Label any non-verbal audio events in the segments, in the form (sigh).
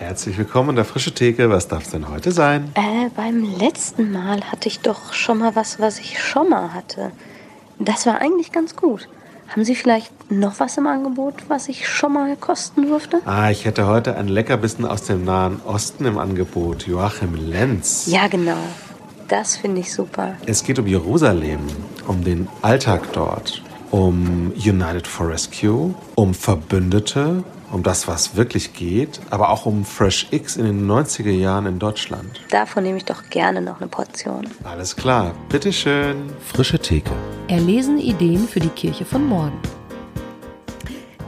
Herzlich willkommen in der Frische Theke. Was darf es denn heute sein? Äh, beim letzten Mal hatte ich doch schon mal was, was ich schon mal hatte. Das war eigentlich ganz gut. Haben Sie vielleicht noch was im Angebot, was ich schon mal kosten durfte? Ah, ich hätte heute ein Leckerbissen aus dem Nahen Osten im Angebot. Joachim Lenz. Ja, genau. Das finde ich super. Es geht um Jerusalem, um den Alltag dort, um United for Rescue, um Verbündete, um das, was wirklich geht, aber auch um Fresh X in den 90er Jahren in Deutschland. Davon nehme ich doch gerne noch eine Portion. Alles klar, bitteschön. Frische Theke. Erlesen Ideen für die Kirche von morgen.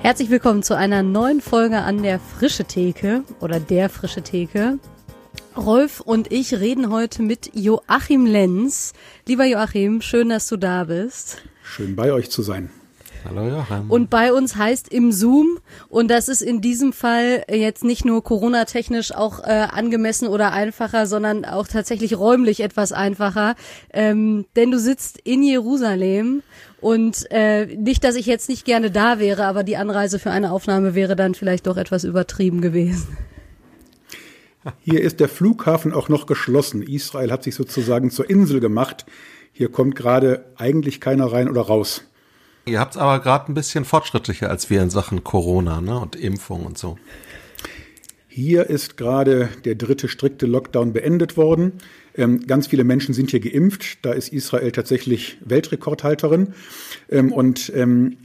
Herzlich willkommen zu einer neuen Folge an der Frische Theke oder der Frische Theke. Rolf und ich reden heute mit Joachim Lenz. Lieber Joachim, schön, dass du da bist. Schön bei euch zu sein. Hallo Joachim. Und bei uns heißt im Zoom, und das ist in diesem Fall jetzt nicht nur Corona-technisch auch äh, angemessen oder einfacher, sondern auch tatsächlich räumlich etwas einfacher. Ähm, denn du sitzt in Jerusalem und äh, nicht, dass ich jetzt nicht gerne da wäre, aber die Anreise für eine Aufnahme wäre dann vielleicht doch etwas übertrieben gewesen. Hier ist der Flughafen auch noch geschlossen. Israel hat sich sozusagen zur Insel gemacht. Hier kommt gerade eigentlich keiner rein oder raus. Ihr habt es aber gerade ein bisschen fortschrittlicher als wir in Sachen Corona ne? und Impfung und so. Hier ist gerade der dritte strikte Lockdown beendet worden. Ähm, ganz viele Menschen sind hier geimpft. Da ist Israel tatsächlich Weltrekordhalterin. Ähm, und ähm,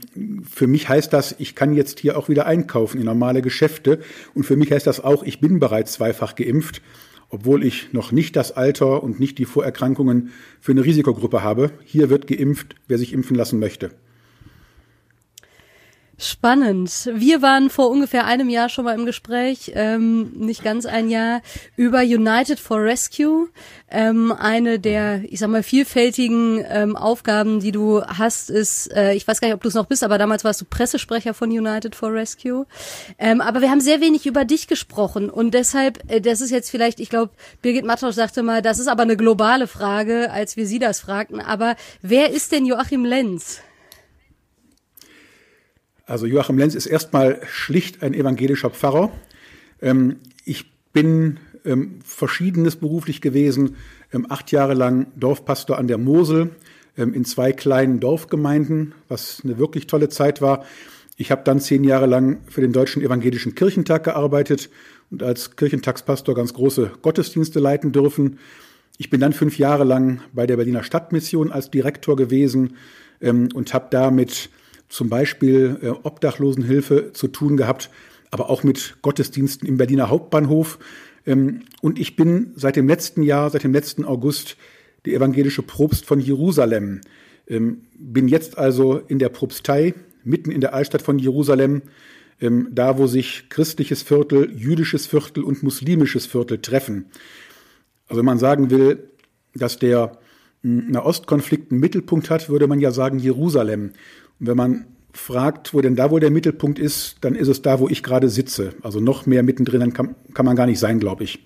für mich heißt das, ich kann jetzt hier auch wieder einkaufen in normale Geschäfte. Und für mich heißt das auch, ich bin bereits zweifach geimpft, obwohl ich noch nicht das Alter und nicht die Vorerkrankungen für eine Risikogruppe habe. Hier wird geimpft, wer sich impfen lassen möchte. Spannend. Wir waren vor ungefähr einem Jahr schon mal im Gespräch, ähm, nicht ganz ein Jahr, über United for Rescue. Ähm, eine der, ich sag mal, vielfältigen ähm, Aufgaben, die du hast, ist, äh, ich weiß gar nicht, ob du es noch bist, aber damals warst du Pressesprecher von United for Rescue. Ähm, aber wir haben sehr wenig über dich gesprochen und deshalb, äh, das ist jetzt vielleicht, ich glaube, Birgit Mattausch sagte mal, das ist aber eine globale Frage, als wir sie das fragten. Aber wer ist denn Joachim Lenz? Also Joachim Lenz ist erstmal schlicht ein evangelischer Pfarrer. Ähm, ich bin ähm, verschiedenes beruflich gewesen, ähm, acht Jahre lang Dorfpastor an der Mosel in zwei kleinen Dorfgemeinden, was eine wirklich tolle Zeit war. Ich habe dann zehn Jahre lang für den Deutschen Evangelischen Kirchentag gearbeitet und als Kirchentagspastor ganz große Gottesdienste leiten dürfen. Ich bin dann fünf Jahre lang bei der Berliner Stadtmission als Direktor gewesen und habe da mit zum Beispiel äh, Obdachlosenhilfe zu tun gehabt, aber auch mit Gottesdiensten im Berliner Hauptbahnhof. Ähm, und ich bin seit dem letzten Jahr, seit dem letzten August, der evangelische Propst von Jerusalem. Ähm, bin jetzt also in der Propstei, mitten in der Altstadt von Jerusalem, ähm, da wo sich christliches Viertel, jüdisches Viertel und muslimisches Viertel treffen. Also wenn man sagen will, dass der Nahostkonflikt einen Mittelpunkt hat, würde man ja sagen Jerusalem. Und wenn man fragt, wo denn da wohl der Mittelpunkt ist, dann ist es da, wo ich gerade sitze. Also noch mehr mittendrin dann kann, kann man gar nicht sein, glaube ich.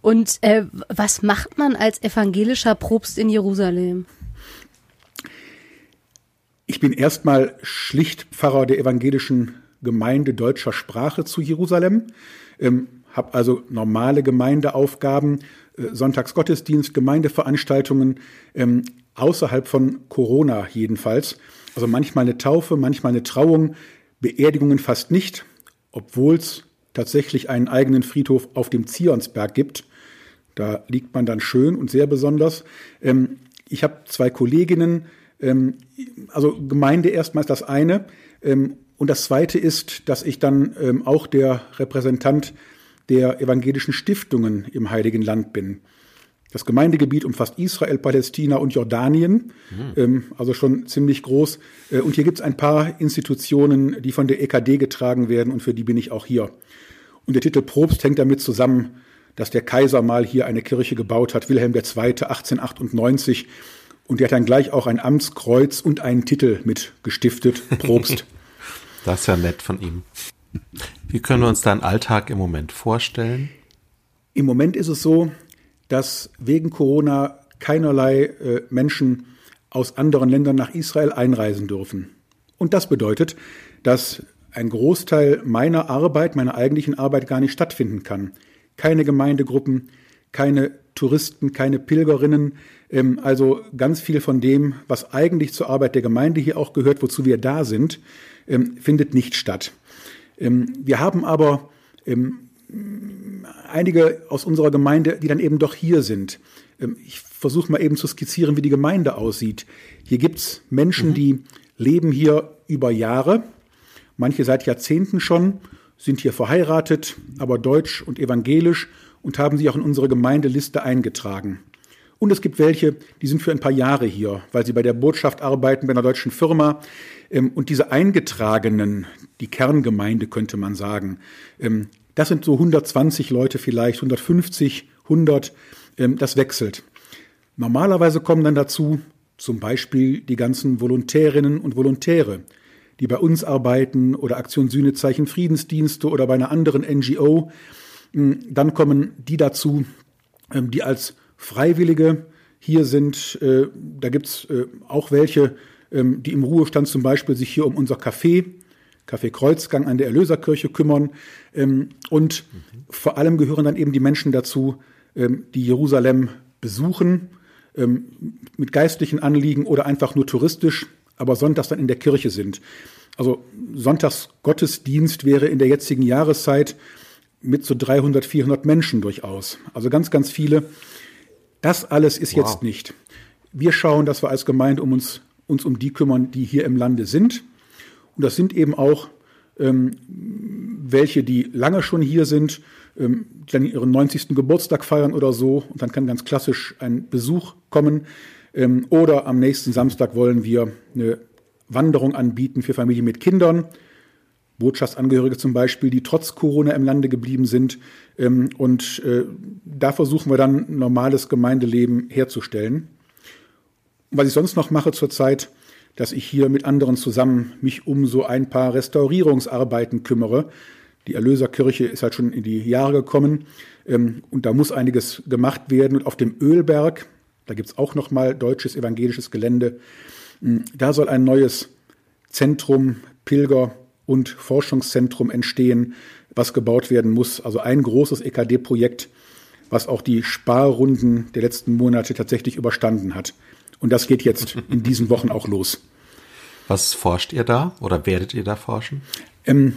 Und äh, was macht man als evangelischer Propst in Jerusalem? Ich bin erstmal schlicht Pfarrer der evangelischen Gemeinde deutscher Sprache zu Jerusalem, ähm, habe also normale Gemeindeaufgaben, äh, Sonntagsgottesdienst, Gemeindeveranstaltungen, ähm, außerhalb von Corona jedenfalls. Also manchmal eine Taufe, manchmal eine Trauung, Beerdigungen fast nicht, obwohl es tatsächlich einen eigenen Friedhof auf dem Zionsberg gibt. Da liegt man dann schön und sehr besonders. Ähm, ich habe zwei Kolleginnen, ähm, also Gemeinde erstmal ist das eine. Ähm, und das zweite ist, dass ich dann ähm, auch der Repräsentant der evangelischen Stiftungen im Heiligen Land bin. Das Gemeindegebiet umfasst Israel, Palästina und Jordanien, mhm. also schon ziemlich groß. Äh, und hier gibt es ein paar Institutionen, die von der EKD getragen werden und für die bin ich auch hier. Und der Titel Probst hängt damit zusammen, dass der Kaiser mal hier eine Kirche gebaut hat, Wilhelm II. 1898. Und der hat dann gleich auch ein Amtskreuz und einen Titel mit gestiftet, Probst. (laughs) das ist ja nett von ihm. Wie können wir uns deinen Alltag im Moment vorstellen? Im Moment ist es so, dass wegen Corona keinerlei äh, Menschen aus anderen Ländern nach Israel einreisen dürfen. Und das bedeutet, dass ein Großteil meiner Arbeit, meiner eigentlichen Arbeit gar nicht stattfinden kann. Keine Gemeindegruppen, keine Touristen, keine Pilgerinnen, ähm, also ganz viel von dem, was eigentlich zur Arbeit der Gemeinde hier auch gehört, wozu wir da sind, ähm, findet nicht statt. Ähm, wir haben aber einige aus unserer Gemeinde, die dann eben doch hier sind. Ich versuche mal eben zu skizzieren, wie die Gemeinde aussieht. Hier gibt es Menschen, mhm. die leben hier über Jahre, manche seit Jahrzehnten schon, sind hier verheiratet, aber deutsch und evangelisch und haben sich auch in unsere Gemeindeliste eingetragen. Und es gibt welche, die sind für ein paar Jahre hier, weil sie bei der Botschaft arbeiten, bei einer deutschen Firma. Ähm, und diese Eingetragenen, die Kerngemeinde könnte man sagen, ähm, das sind so 120 Leute vielleicht, 150, 100, ähm, das wechselt. Normalerweise kommen dann dazu zum Beispiel die ganzen Volontärinnen und Volontäre, die bei uns arbeiten oder Aktion Sühnezeichen Friedensdienste oder bei einer anderen NGO. Dann kommen die dazu, die als Freiwillige hier sind. Äh, da gibt's äh, auch welche, ähm, die im Ruhestand zum Beispiel sich hier um unser Café, Café Kreuzgang an der Erlöserkirche kümmern. Ähm, und vor allem gehören dann eben die Menschen dazu, ähm, die Jerusalem besuchen, ähm, mit geistlichen Anliegen oder einfach nur touristisch, aber sonntags dann in der Kirche sind. Also Sonntagsgottesdienst wäre in der jetzigen Jahreszeit mit so 300, 400 Menschen durchaus. Also ganz, ganz viele. Das alles ist wow. jetzt nicht. Wir schauen, dass wir als Gemeinde um uns, uns um die kümmern, die hier im Lande sind. Und das sind eben auch ähm, welche, die lange schon hier sind, ähm, die dann ihren 90. Geburtstag feiern oder so. Und dann kann ganz klassisch ein Besuch kommen. Ähm, oder am nächsten Samstag wollen wir eine Wanderung anbieten für Familien mit Kindern. Botschaftsangehörige zum Beispiel, die trotz Corona im Lande geblieben sind. Ähm, und äh, da versuchen wir dann normales Gemeindeleben herzustellen. Was ich sonst noch mache zurzeit, dass ich hier mit anderen zusammen mich um so ein paar Restaurierungsarbeiten kümmere. Die Erlöserkirche ist halt schon in die Jahre gekommen ähm, und da muss einiges gemacht werden. Und auf dem Ölberg, da gibt es auch noch mal deutsches evangelisches Gelände, hm, da soll ein neues Zentrum Pilger und Forschungszentrum entstehen, was gebaut werden muss. Also ein großes EKD-Projekt, was auch die Sparrunden der letzten Monate tatsächlich überstanden hat. Und das geht jetzt in diesen Wochen auch los. Was forscht ihr da oder werdet ihr da forschen? Ähm,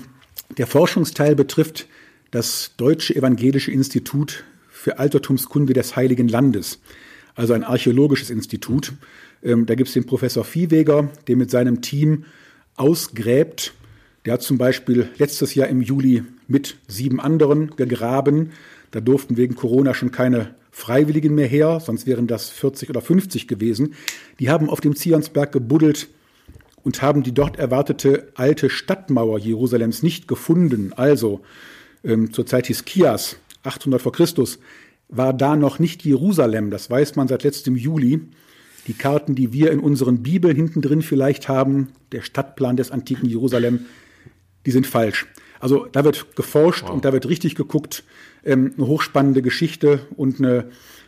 der Forschungsteil betrifft das Deutsche Evangelische Institut für Altertumskunde des Heiligen Landes, also ein archäologisches Institut. Ähm, da gibt es den Professor Viehweger, der mit seinem Team ausgräbt, der hat zum Beispiel letztes Jahr im Juli mit sieben anderen gegraben. Da durften wegen Corona schon keine Freiwilligen mehr her, sonst wären das 40 oder 50 gewesen. Die haben auf dem Zionsberg gebuddelt und haben die dort erwartete alte Stadtmauer Jerusalems nicht gefunden. Also ähm, zur Zeit Hiskias, 800 vor Christus, war da noch nicht Jerusalem. Das weiß man seit letztem Juli. Die Karten, die wir in unseren Bibeln hinten drin vielleicht haben, der Stadtplan des antiken Jerusalem, die sind falsch. Also da wird geforscht wow. und da wird richtig geguckt. Ähm, eine hochspannende Geschichte und eine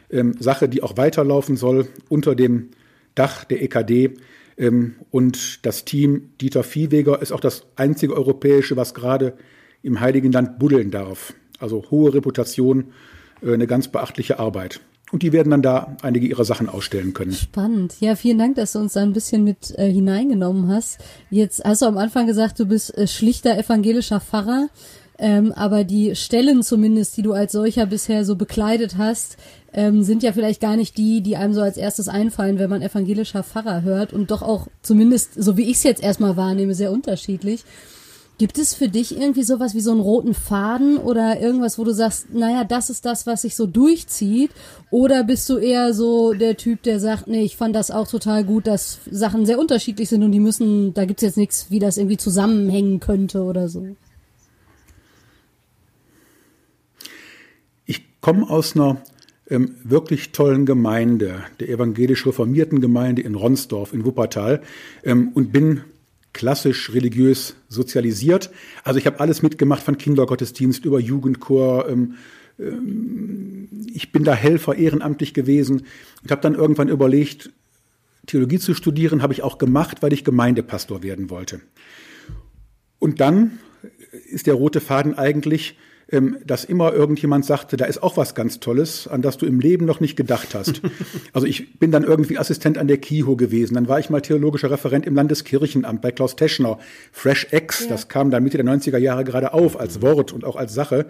ähm, Sache, die auch weiterlaufen soll unter dem Dach der EKD. Ähm, und das Team Dieter Viehweger ist auch das einzige europäische, was gerade im Heiligen Land buddeln darf. Also hohe Reputation, äh, eine ganz beachtliche Arbeit und die werden dann da einige ihrer Sachen ausstellen können. Spannend. Ja, vielen Dank, dass du uns da ein bisschen mit äh, hineingenommen hast. Jetzt hast du am Anfang gesagt, du bist äh, schlichter evangelischer Pfarrer. Ähm, aber die Stellen zumindest, die du als solcher bisher so bekleidet hast, ähm, sind ja vielleicht gar nicht die, die einem so als erstes einfallen, wenn man evangelischer Pfarrer hört und doch auch zumindest, so wie ich es jetzt erstmal wahrnehme, sehr unterschiedlich. Gibt es für dich irgendwie sowas wie so einen roten Faden oder irgendwas, wo du sagst, naja, das ist das, was sich so durchzieht? Oder bist du eher so der Typ, der sagt, nee, ich fand das auch total gut, dass Sachen sehr unterschiedlich sind und die müssen, da gibt's jetzt nichts, wie das irgendwie zusammenhängen könnte oder so? Ich komme aus einer ähm, wirklich tollen Gemeinde, der evangelisch reformierten Gemeinde in Ronsdorf in Wuppertal ähm, und bin klassisch religiös sozialisiert. Also ich habe alles mitgemacht von Kindergottesdienst über Jugendchor. Ähm, ähm, ich bin da Helfer ehrenamtlich gewesen und habe dann irgendwann überlegt, Theologie zu studieren, habe ich auch gemacht, weil ich Gemeindepastor werden wollte. Und dann ist der rote Faden eigentlich, dass immer irgendjemand sagte, da ist auch was ganz Tolles, an das du im Leben noch nicht gedacht hast. (laughs) also ich bin dann irgendwie Assistent an der KIHO gewesen. Dann war ich mal theologischer Referent im Landeskirchenamt bei Klaus Teschner. Fresh X, ja. das kam dann Mitte der 90er Jahre gerade auf als Wort und auch als Sache.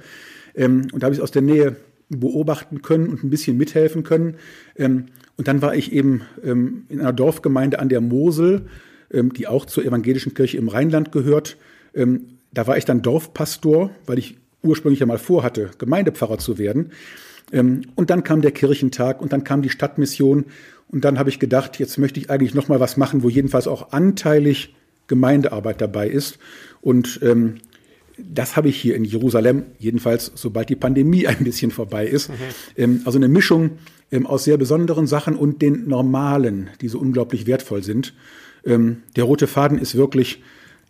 Ähm, und da habe ich es aus der Nähe beobachten können und ein bisschen mithelfen können. Ähm, und dann war ich eben in einer Dorfgemeinde an der Mosel, die auch zur evangelischen Kirche im Rheinland gehört. Da war ich dann Dorfpastor, weil ich ursprünglich ja mal vorhatte, Gemeindepfarrer zu werden. Ähm, und dann kam der Kirchentag und dann kam die Stadtmission. Und dann habe ich gedacht, jetzt möchte ich eigentlich noch mal was machen, wo jedenfalls auch anteilig Gemeindearbeit dabei ist. Und ähm, das habe ich hier in Jerusalem, jedenfalls sobald die Pandemie (laughs) ein bisschen vorbei ist. Mhm. Ähm, also eine Mischung ähm, aus sehr besonderen Sachen und den normalen, die so unglaublich wertvoll sind. Ähm, der rote Faden ist wirklich,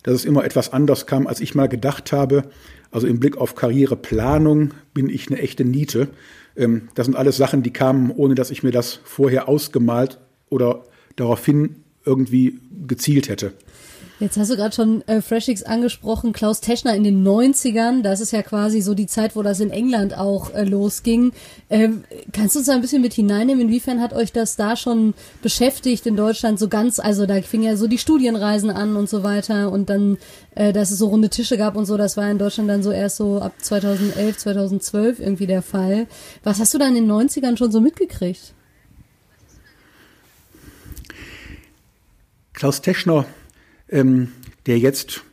dass es immer etwas anders kam, als ich mal gedacht habe. Also im Blick auf Karriereplanung bin ich eine echte Niete. Ähm, das sind alles Sachen, die kamen, ohne dass ich mir das vorher ausgemalt oder daraufhin irgendwie gezielt hätte. Jetzt hast du gerade schon äh, Freshix angesprochen, Klaus Teschner in den 90ern, das ist ja quasi so die Zeit, wo das in England auch äh, losging. Ähm, kannst du uns da ein bisschen mit hineinnehmen? Inwiefern hat euch das da schon beschäftigt in Deutschland so ganz, also da fing ja so die Studienreisen an und so weiter und dann, äh, dass es so runde Tische gab und so, das war in Deutschland dann so erst so ab 2011, 2012 irgendwie der Fall. Was hast du da in den 90ern schon so mitgekriegt? Klaus Teschner ähm, der jetzt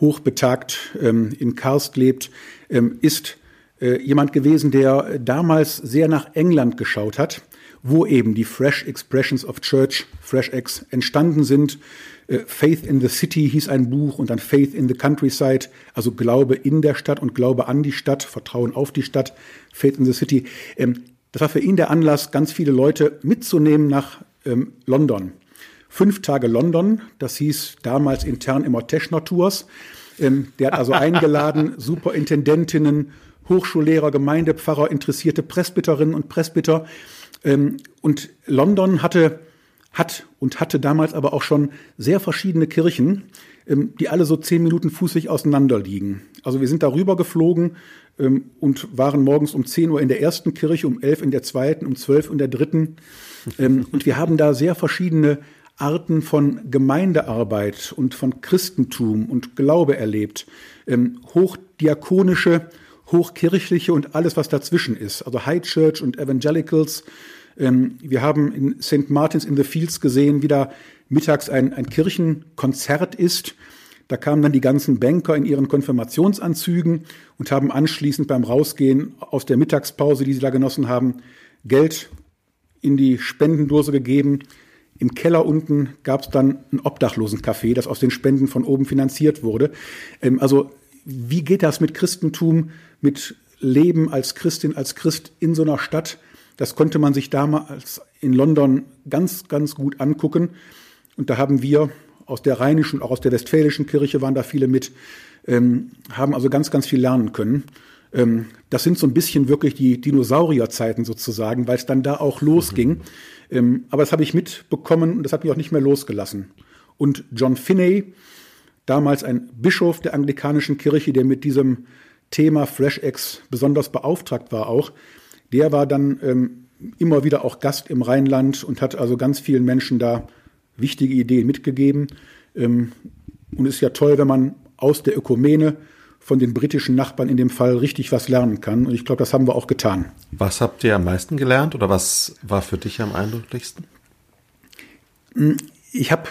hochbetagt ähm, in Karst lebt, ähm, ist äh, jemand gewesen, der damals sehr nach England geschaut hat, wo eben die Fresh Expressions of Church, Fresh X, entstanden sind. Äh, Faith in the City hieß ein Buch und dann Faith in the Countryside, also Glaube in der Stadt und Glaube an die Stadt, Vertrauen auf die Stadt, Faith in the City. Ähm, das war für ihn der Anlass, ganz viele Leute mitzunehmen nach ähm, London. Fünf Tage London, das hieß damals intern immer Teschner Tours. Ähm, der hat also eingeladen, (laughs) Superintendentinnen, Hochschullehrer, Gemeindepfarrer, interessierte Presbyterinnen und Presbyter. Ähm, und London hatte, hat und hatte damals aber auch schon sehr verschiedene Kirchen, ähm, die alle so zehn Minuten fußig auseinander liegen. Also wir sind darüber geflogen ähm, und waren morgens um zehn Uhr in der ersten Kirche, um elf in der zweiten, um zwölf in der dritten. Ähm, und wir haben da sehr verschiedene Arten von Gemeindearbeit und von Christentum und Glaube erlebt. Ähm, hochdiakonische, hochkirchliche und alles, was dazwischen ist. Also High Church und Evangelicals. Ähm, wir haben in St. Martins in the Fields gesehen, wie da mittags ein, ein Kirchenkonzert ist. Da kamen dann die ganzen Banker in ihren Konfirmationsanzügen und haben anschließend beim Rausgehen aus der Mittagspause, die sie da genossen haben, Geld in die Spendendose gegeben, im Keller unten gab es dann ein Obdachlosencafé, das aus den Spenden von oben finanziert wurde. Ähm, also wie geht das mit Christentum, mit Leben als Christin, als Christ in so einer Stadt? Das konnte man sich damals in London ganz, ganz gut angucken. Und da haben wir aus der rheinischen, auch aus der westfälischen Kirche waren da viele mit, ähm, haben also ganz, ganz viel lernen können. Ähm, das sind so ein bisschen wirklich die Dinosaurierzeiten sozusagen, weil es dann da auch losging. Mhm. Ähm, aber das habe ich mitbekommen und das hat mich auch nicht mehr losgelassen. Und John Finney, damals ein Bischof der anglikanischen Kirche, der mit diesem Thema Fresh Eggs besonders beauftragt war auch, der war dann ähm, immer wieder auch Gast im Rheinland und hat also ganz vielen Menschen da wichtige Ideen mitgegeben. Ähm, und es ist ja toll, wenn man aus der Ökumene von den britischen Nachbarn in dem Fall richtig was lernen kann. Und ich glaube, das haben wir auch getan. Was habt ihr am meisten gelernt oder was war für dich am eindrücklichsten? Ich habe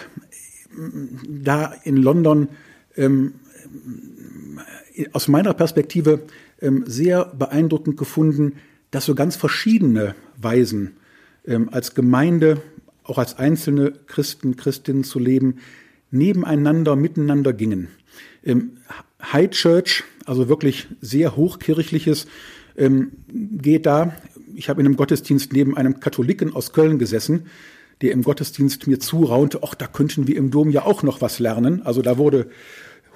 da in London ähm, aus meiner Perspektive ähm, sehr beeindruckend gefunden, dass so ganz verschiedene Weisen ähm, als Gemeinde, auch als einzelne Christen, Christinnen zu leben, nebeneinander, miteinander gingen. High Church, also wirklich sehr hochkirchliches, ähm, geht da. Ich habe in einem Gottesdienst neben einem Katholiken aus Köln gesessen, der im Gottesdienst mir zuraunte, ach, da könnten wir im Dom ja auch noch was lernen. Also da wurde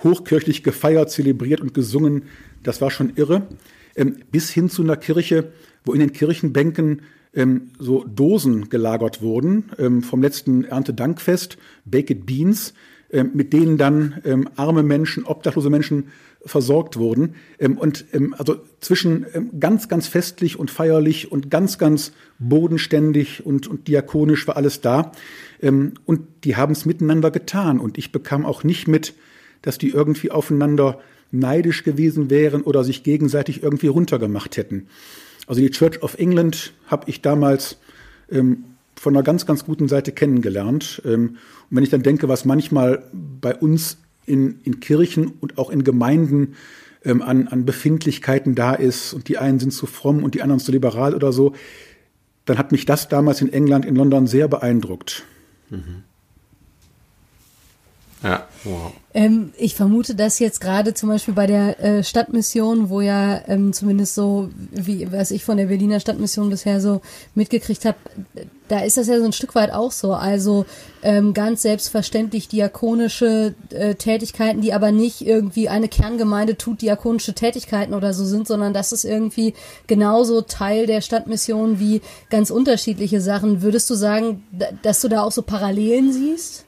hochkirchlich gefeiert, zelebriert und gesungen. Das war schon irre. Ähm, bis hin zu einer Kirche, wo in den Kirchenbänken ähm, so Dosen gelagert wurden ähm, vom letzten Erntedankfest, Baked Beans, mit denen dann ähm, arme Menschen, obdachlose Menschen versorgt wurden. Ähm, und ähm, also zwischen ähm, ganz, ganz festlich und feierlich und ganz, ganz bodenständig und, und diakonisch war alles da. Ähm, und die haben es miteinander getan. Und ich bekam auch nicht mit, dass die irgendwie aufeinander neidisch gewesen wären oder sich gegenseitig irgendwie runtergemacht hätten. Also die Church of England habe ich damals ähm, von einer ganz, ganz guten Seite kennengelernt. Ähm, und wenn ich dann denke, was manchmal bei uns in, in Kirchen und auch in Gemeinden ähm, an, an Befindlichkeiten da ist und die einen sind zu fromm und die anderen zu liberal oder so, dann hat mich das damals in England, in London sehr beeindruckt. Mhm. Ja, wow. Ähm, ich vermute, dass jetzt gerade zum Beispiel bei der äh, Stadtmission, wo ja ähm, zumindest so, wie was ich von der Berliner Stadtmission bisher so mitgekriegt habe, da ist das ja so ein Stück weit auch so. Also ähm, ganz selbstverständlich diakonische äh, Tätigkeiten, die aber nicht irgendwie eine Kerngemeinde tut diakonische Tätigkeiten oder so sind, sondern das ist irgendwie genauso Teil der Stadtmission wie ganz unterschiedliche Sachen. Würdest du sagen, dass du da auch so Parallelen siehst?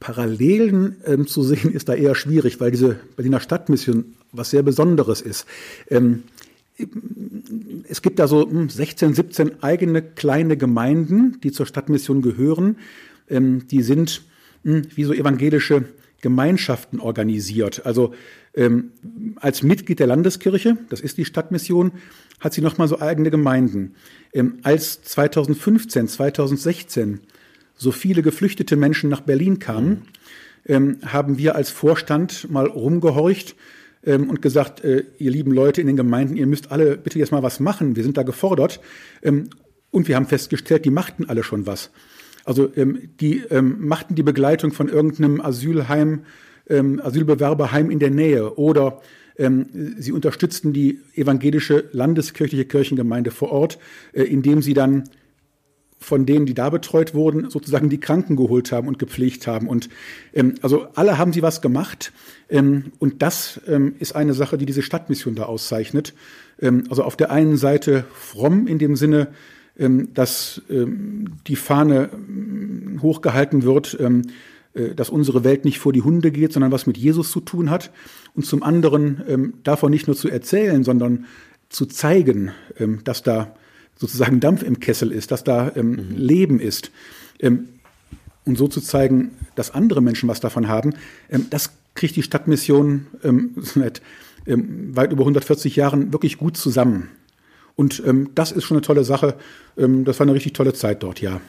Parallelen ähm, zu sehen ist da eher schwierig, weil diese Berliner Stadtmission was sehr Besonderes ist. Ähm, es gibt da so 16, hm, 17 eigene kleine Gemeinden, die zur Stadtmission gehören. Ähm, die sind hm, wie so evangelische Gemeinschaften organisiert. Also ähm, als Mitglied der Landeskirche, das ist die Stadtmission, hat sie nochmal so eigene Gemeinden. Ähm, als 2015, 2016 so viele geflüchtete Menschen nach Berlin kamen, ähm, haben wir als Vorstand mal rumgehorcht ähm, und gesagt, äh, ihr lieben Leute in den Gemeinden, ihr müsst alle bitte jetzt mal was machen. Wir sind da gefordert. Ähm, und wir haben festgestellt, die machten alle schon was. Also ähm, die ähm, machten die Begleitung von irgendeinem Asylheim, ähm, Asylbewerberheim in der Nähe oder sie unterstützten die evangelische landeskirchliche Kirchengemeinde vor Ort, äh, indem sie dann von denen, die da betreut wurden, sozusagen die Kranken geholt haben und gepflegt haben. Und ähm, also alle haben sie was gemacht. Ähm, und das ähm, ist eine Sache, die diese Stadtmission da auszeichnet. Ähm, also auf der einen Seite fromm in dem Sinne, ähm, dass ähm, die Fahne ähm, hochgehalten wird, ähm, äh, dass unsere Welt nicht vor die Hunde geht, sondern was mit Jesus zu tun hat. Und zum anderen ähm, davon nicht nur zu erzählen, sondern zu zeigen, ähm, dass da sozusagen Dampf im Kessel ist, dass da ähm, mhm. Leben ist. Ähm, und so zu zeigen, dass andere Menschen was davon haben, ähm, das kriegt die Stadtmission ähm, seit ähm, weit über 140 Jahren wirklich gut zusammen. Und ähm, das ist schon eine tolle Sache. das war eine richtig tolle Zeit dort, ja.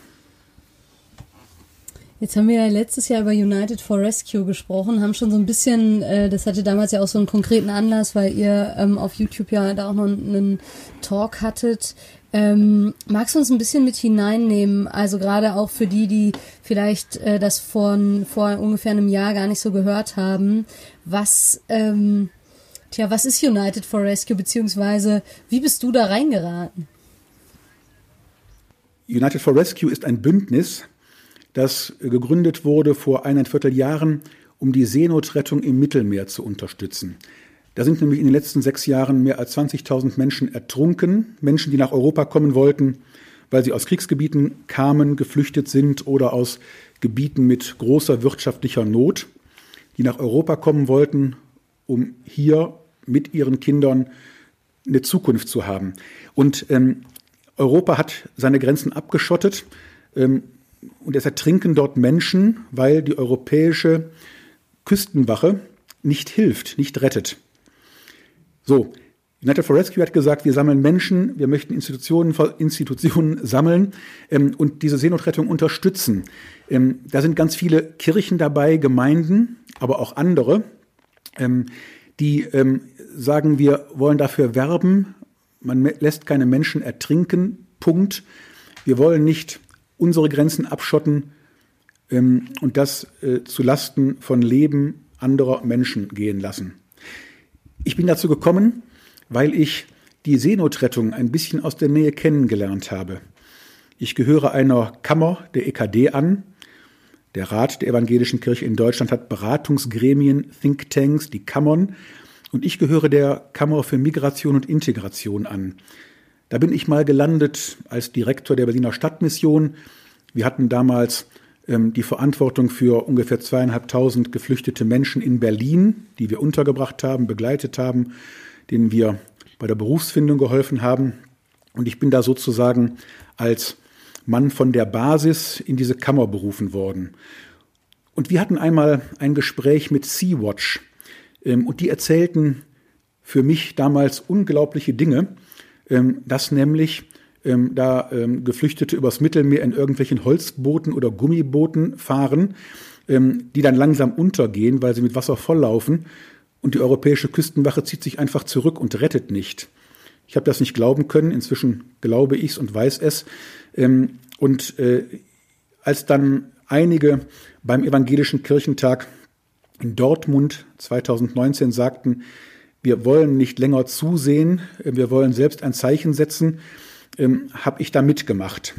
Jetzt haben wir ja letztes Jahr über United for Rescue gesprochen, haben schon so ein bisschen, äh, das hatte damals ja auch so einen konkreten Anlass, weil ihr ähm, auf YouTube ja da auch noch einen Talk hattet. Ähm, magst du uns ein bisschen mit hineinnehmen? Also gerade auch für die, die vielleicht äh, das von vor ungefähr einem Jahr gar nicht so gehört haben. Was, ähm, tja, was ist United for Rescue beziehungsweise wie bist du da reingeraten? United for Rescue ist ein Bündnis, das gegründet wurde vor eineinviertel Jahren, um die Seenotrettung im Mittelmeer zu unterstützen. Da sind nämlich in den letzten sechs Jahren mehr als 20.000 Menschen ertrunken, Menschen, die nach Europa kommen wollten, weil sie aus Kriegsgebieten kamen, geflüchtet sind oder aus Gebieten mit großer wirtschaftlicher Not, die nach Europa kommen wollten, um hier mit ihren Kindern eine Zukunft zu haben. Und ähm, Europa hat seine Grenzen abgeschottet ähm, und es ertrinken dort Menschen, weil die europäische Küstenwache nicht hilft, nicht rettet. So, United for Rescue hat gesagt, wir sammeln Menschen, wir möchten Institutionen, Institutionen sammeln ähm, und diese Seenotrettung unterstützen. Ähm, da sind ganz viele Kirchen dabei, Gemeinden, aber auch andere, ähm, die ähm, sagen, wir wollen dafür werben, man lässt keine Menschen ertrinken, Punkt. Wir wollen nicht unsere Grenzen abschotten ähm, und das äh, zu Lasten von Leben anderer Menschen gehen lassen. Ich bin dazu gekommen, weil ich die Seenotrettung ein bisschen aus der Nähe kennengelernt habe. Ich gehöre einer Kammer der EKD an. Der Rat der Evangelischen Kirche in Deutschland hat Beratungsgremien, Thinktanks, die Kammern. Und ich gehöre der Kammer für Migration und Integration an. Da bin ich mal gelandet als Direktor der Berliner Stadtmission. Wir hatten damals ähm, die Verantwortung für ungefähr zweieinhalbtausend geflüchtete Menschen in Berlin, die wir untergebracht haben, begleitet haben, denen wir bei der Berufsfindung geholfen haben. Und ich bin da sozusagen als Mann von der Basis in diese Kammer berufen worden. Und wir hatten einmal ein Gespräch mit Sea-Watch. Ähm, und die erzählten für mich damals unglaubliche Dinge, dass nämlich ähm, da Geflüchtete übers Mittelmeer in irgendwelchen Holzbooten oder Gummibooten fahren, die dann langsam untergehen, weil sie mit Wasser volllaufen. Und die europäische Küstenwache zieht sich einfach zurück und rettet nicht. Ich habe das nicht glauben können. Inzwischen glaube ich es und weiß es. Und äh, als dann einige beim Evangelischen Kirchentag in Dortmund 2019 sagten, wir wollen nicht länger zusehen, wir wollen selbst ein Zeichen setzen, ähm, habe ich da mitgemacht.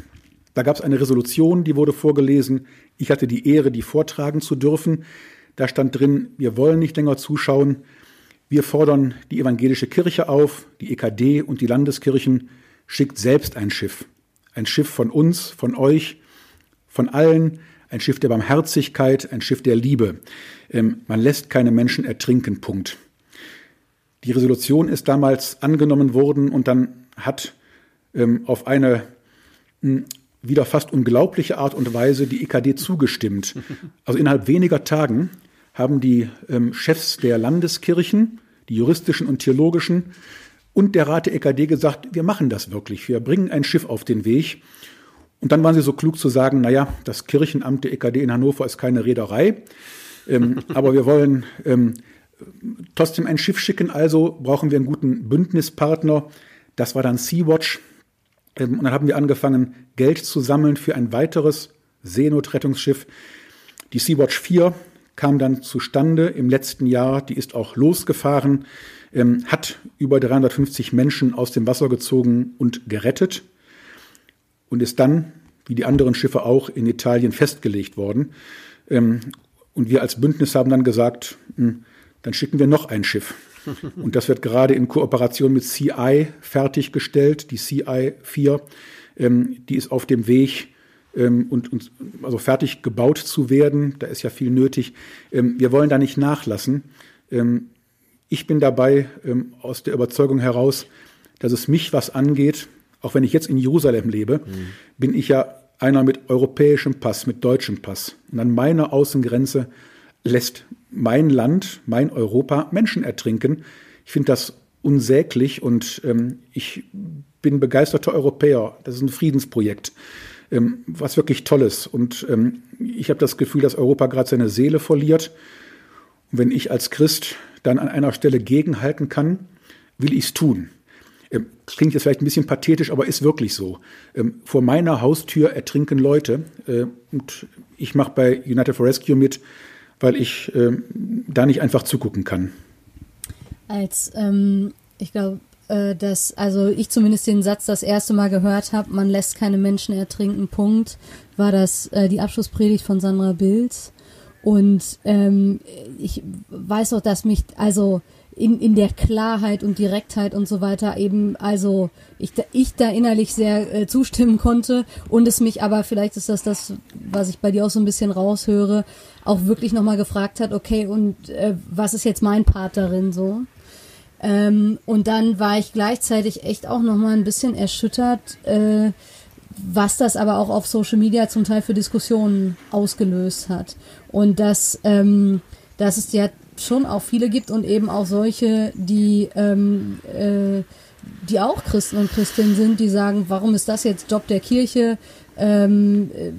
Da gab es eine Resolution, die wurde vorgelesen. Ich hatte die Ehre, die vortragen zu dürfen. Da stand drin, wir wollen nicht länger zuschauen. Wir fordern die evangelische Kirche auf, die EKD und die Landeskirchen, schickt selbst ein Schiff. Ein Schiff von uns, von euch, von allen, ein Schiff der Barmherzigkeit, ein Schiff der Liebe. Ähm, man lässt keine Menschen ertrinken, Punkt. Die Resolution ist damals angenommen worden und dann hat ähm, auf eine mh, hm, wieder fast unglaubliche Art und Weise die EKD zugestimmt. (laughs) Also innerhalb weniger Tagen haben die ähm, Chefs der Landeskirchen, die juristischen und theologischen und der Rat der EKD gesagt, wir machen das wirklich, wir bringen ein Schiff auf den Weg. Und dann waren sie so klug zu sagen, naja, das Kirchenamt der EKD in Hannover ist keine Reederei, ähm, (laughs) aber wir wollen ähm, trotzdem ein Schiff schicken, also brauchen wir einen guten Bündnispartner. Das war dann Sea-Watch. Ähm, und dann haben wir angefangen, Geld zu sammeln für ein weiteres Seenotrettungsschiff. Die Sea-Watch 4 kam dann zustande im letzten Jahr, die ist auch losgefahren, ähm, hat über 350 Menschen aus dem Wasser gezogen und gerettet und ist dann, wie die anderen Schiffe auch, in Italien festgelegt worden. Ähm, und wir als Bündnis haben dann gesagt, hm, dann schicken wir noch ein Schiff. Und das wird gerade in Kooperation mit CI fertiggestellt, die CI 4. Ähm, die ist auf dem Weg, ähm, und, und also fertig gebaut zu werden. Da ist ja viel nötig. wir wollen da nicht nachlassen. ich bin dabei aus der Überzeugung heraus, dass es mich was angeht, auch wenn ich jetzt in Jerusalem lebe, mhm. bin ich ja einer mit europäischem Pass, mit deutschem Pass. Und an meiner Außengrenze lässt mein Land, mein Europa Menschen ertrinken. Ich finde das unsäglich und ähm, ich bin begeisterter Europäer. Das ist ein Friedensprojekt, ähm, was wirklich Tolles. Und ähm, ich habe das Gefühl, dass Europa gerade seine Seele verliert. Und wenn ich als Christ dann an einer Stelle gegenhalten kann, will ich es tun. Ähm, klingt jetzt vielleicht ein bisschen pathetisch, aber ist wirklich so. Ähm, vor meiner Haustür ertrinken Leute äh, und ich mache bei United for Rescue mit, weil ich ähm, da nicht einfach zugucken kann. Als ähm, ich glaube, äh, dass also ich zumindest den Satz das erste Mal gehört habe, man lässt keine Menschen ertrinken. Punkt, war das äh, die Abschlusspredigt von Sandra Bilz und ähm, ich weiß auch, dass mich also in, in der Klarheit und Direktheit und so weiter eben, also ich, ich da innerlich sehr äh, zustimmen konnte und es mich aber, vielleicht ist das das, was ich bei dir auch so ein bisschen raushöre, auch wirklich nochmal gefragt hat, okay, und äh, was ist jetzt mein Part darin so? Ähm, und dann war ich gleichzeitig echt auch nochmal ein bisschen erschüttert, äh, was das aber auch auf Social Media zum Teil für Diskussionen ausgelöst hat. Und dass, ähm, dass es ja schon auch viele gibt und eben auch solche, die, ähm, äh, die auch Christen und Christinnen sind, die sagen, warum ist das jetzt Job der Kirche? Ähm, äh,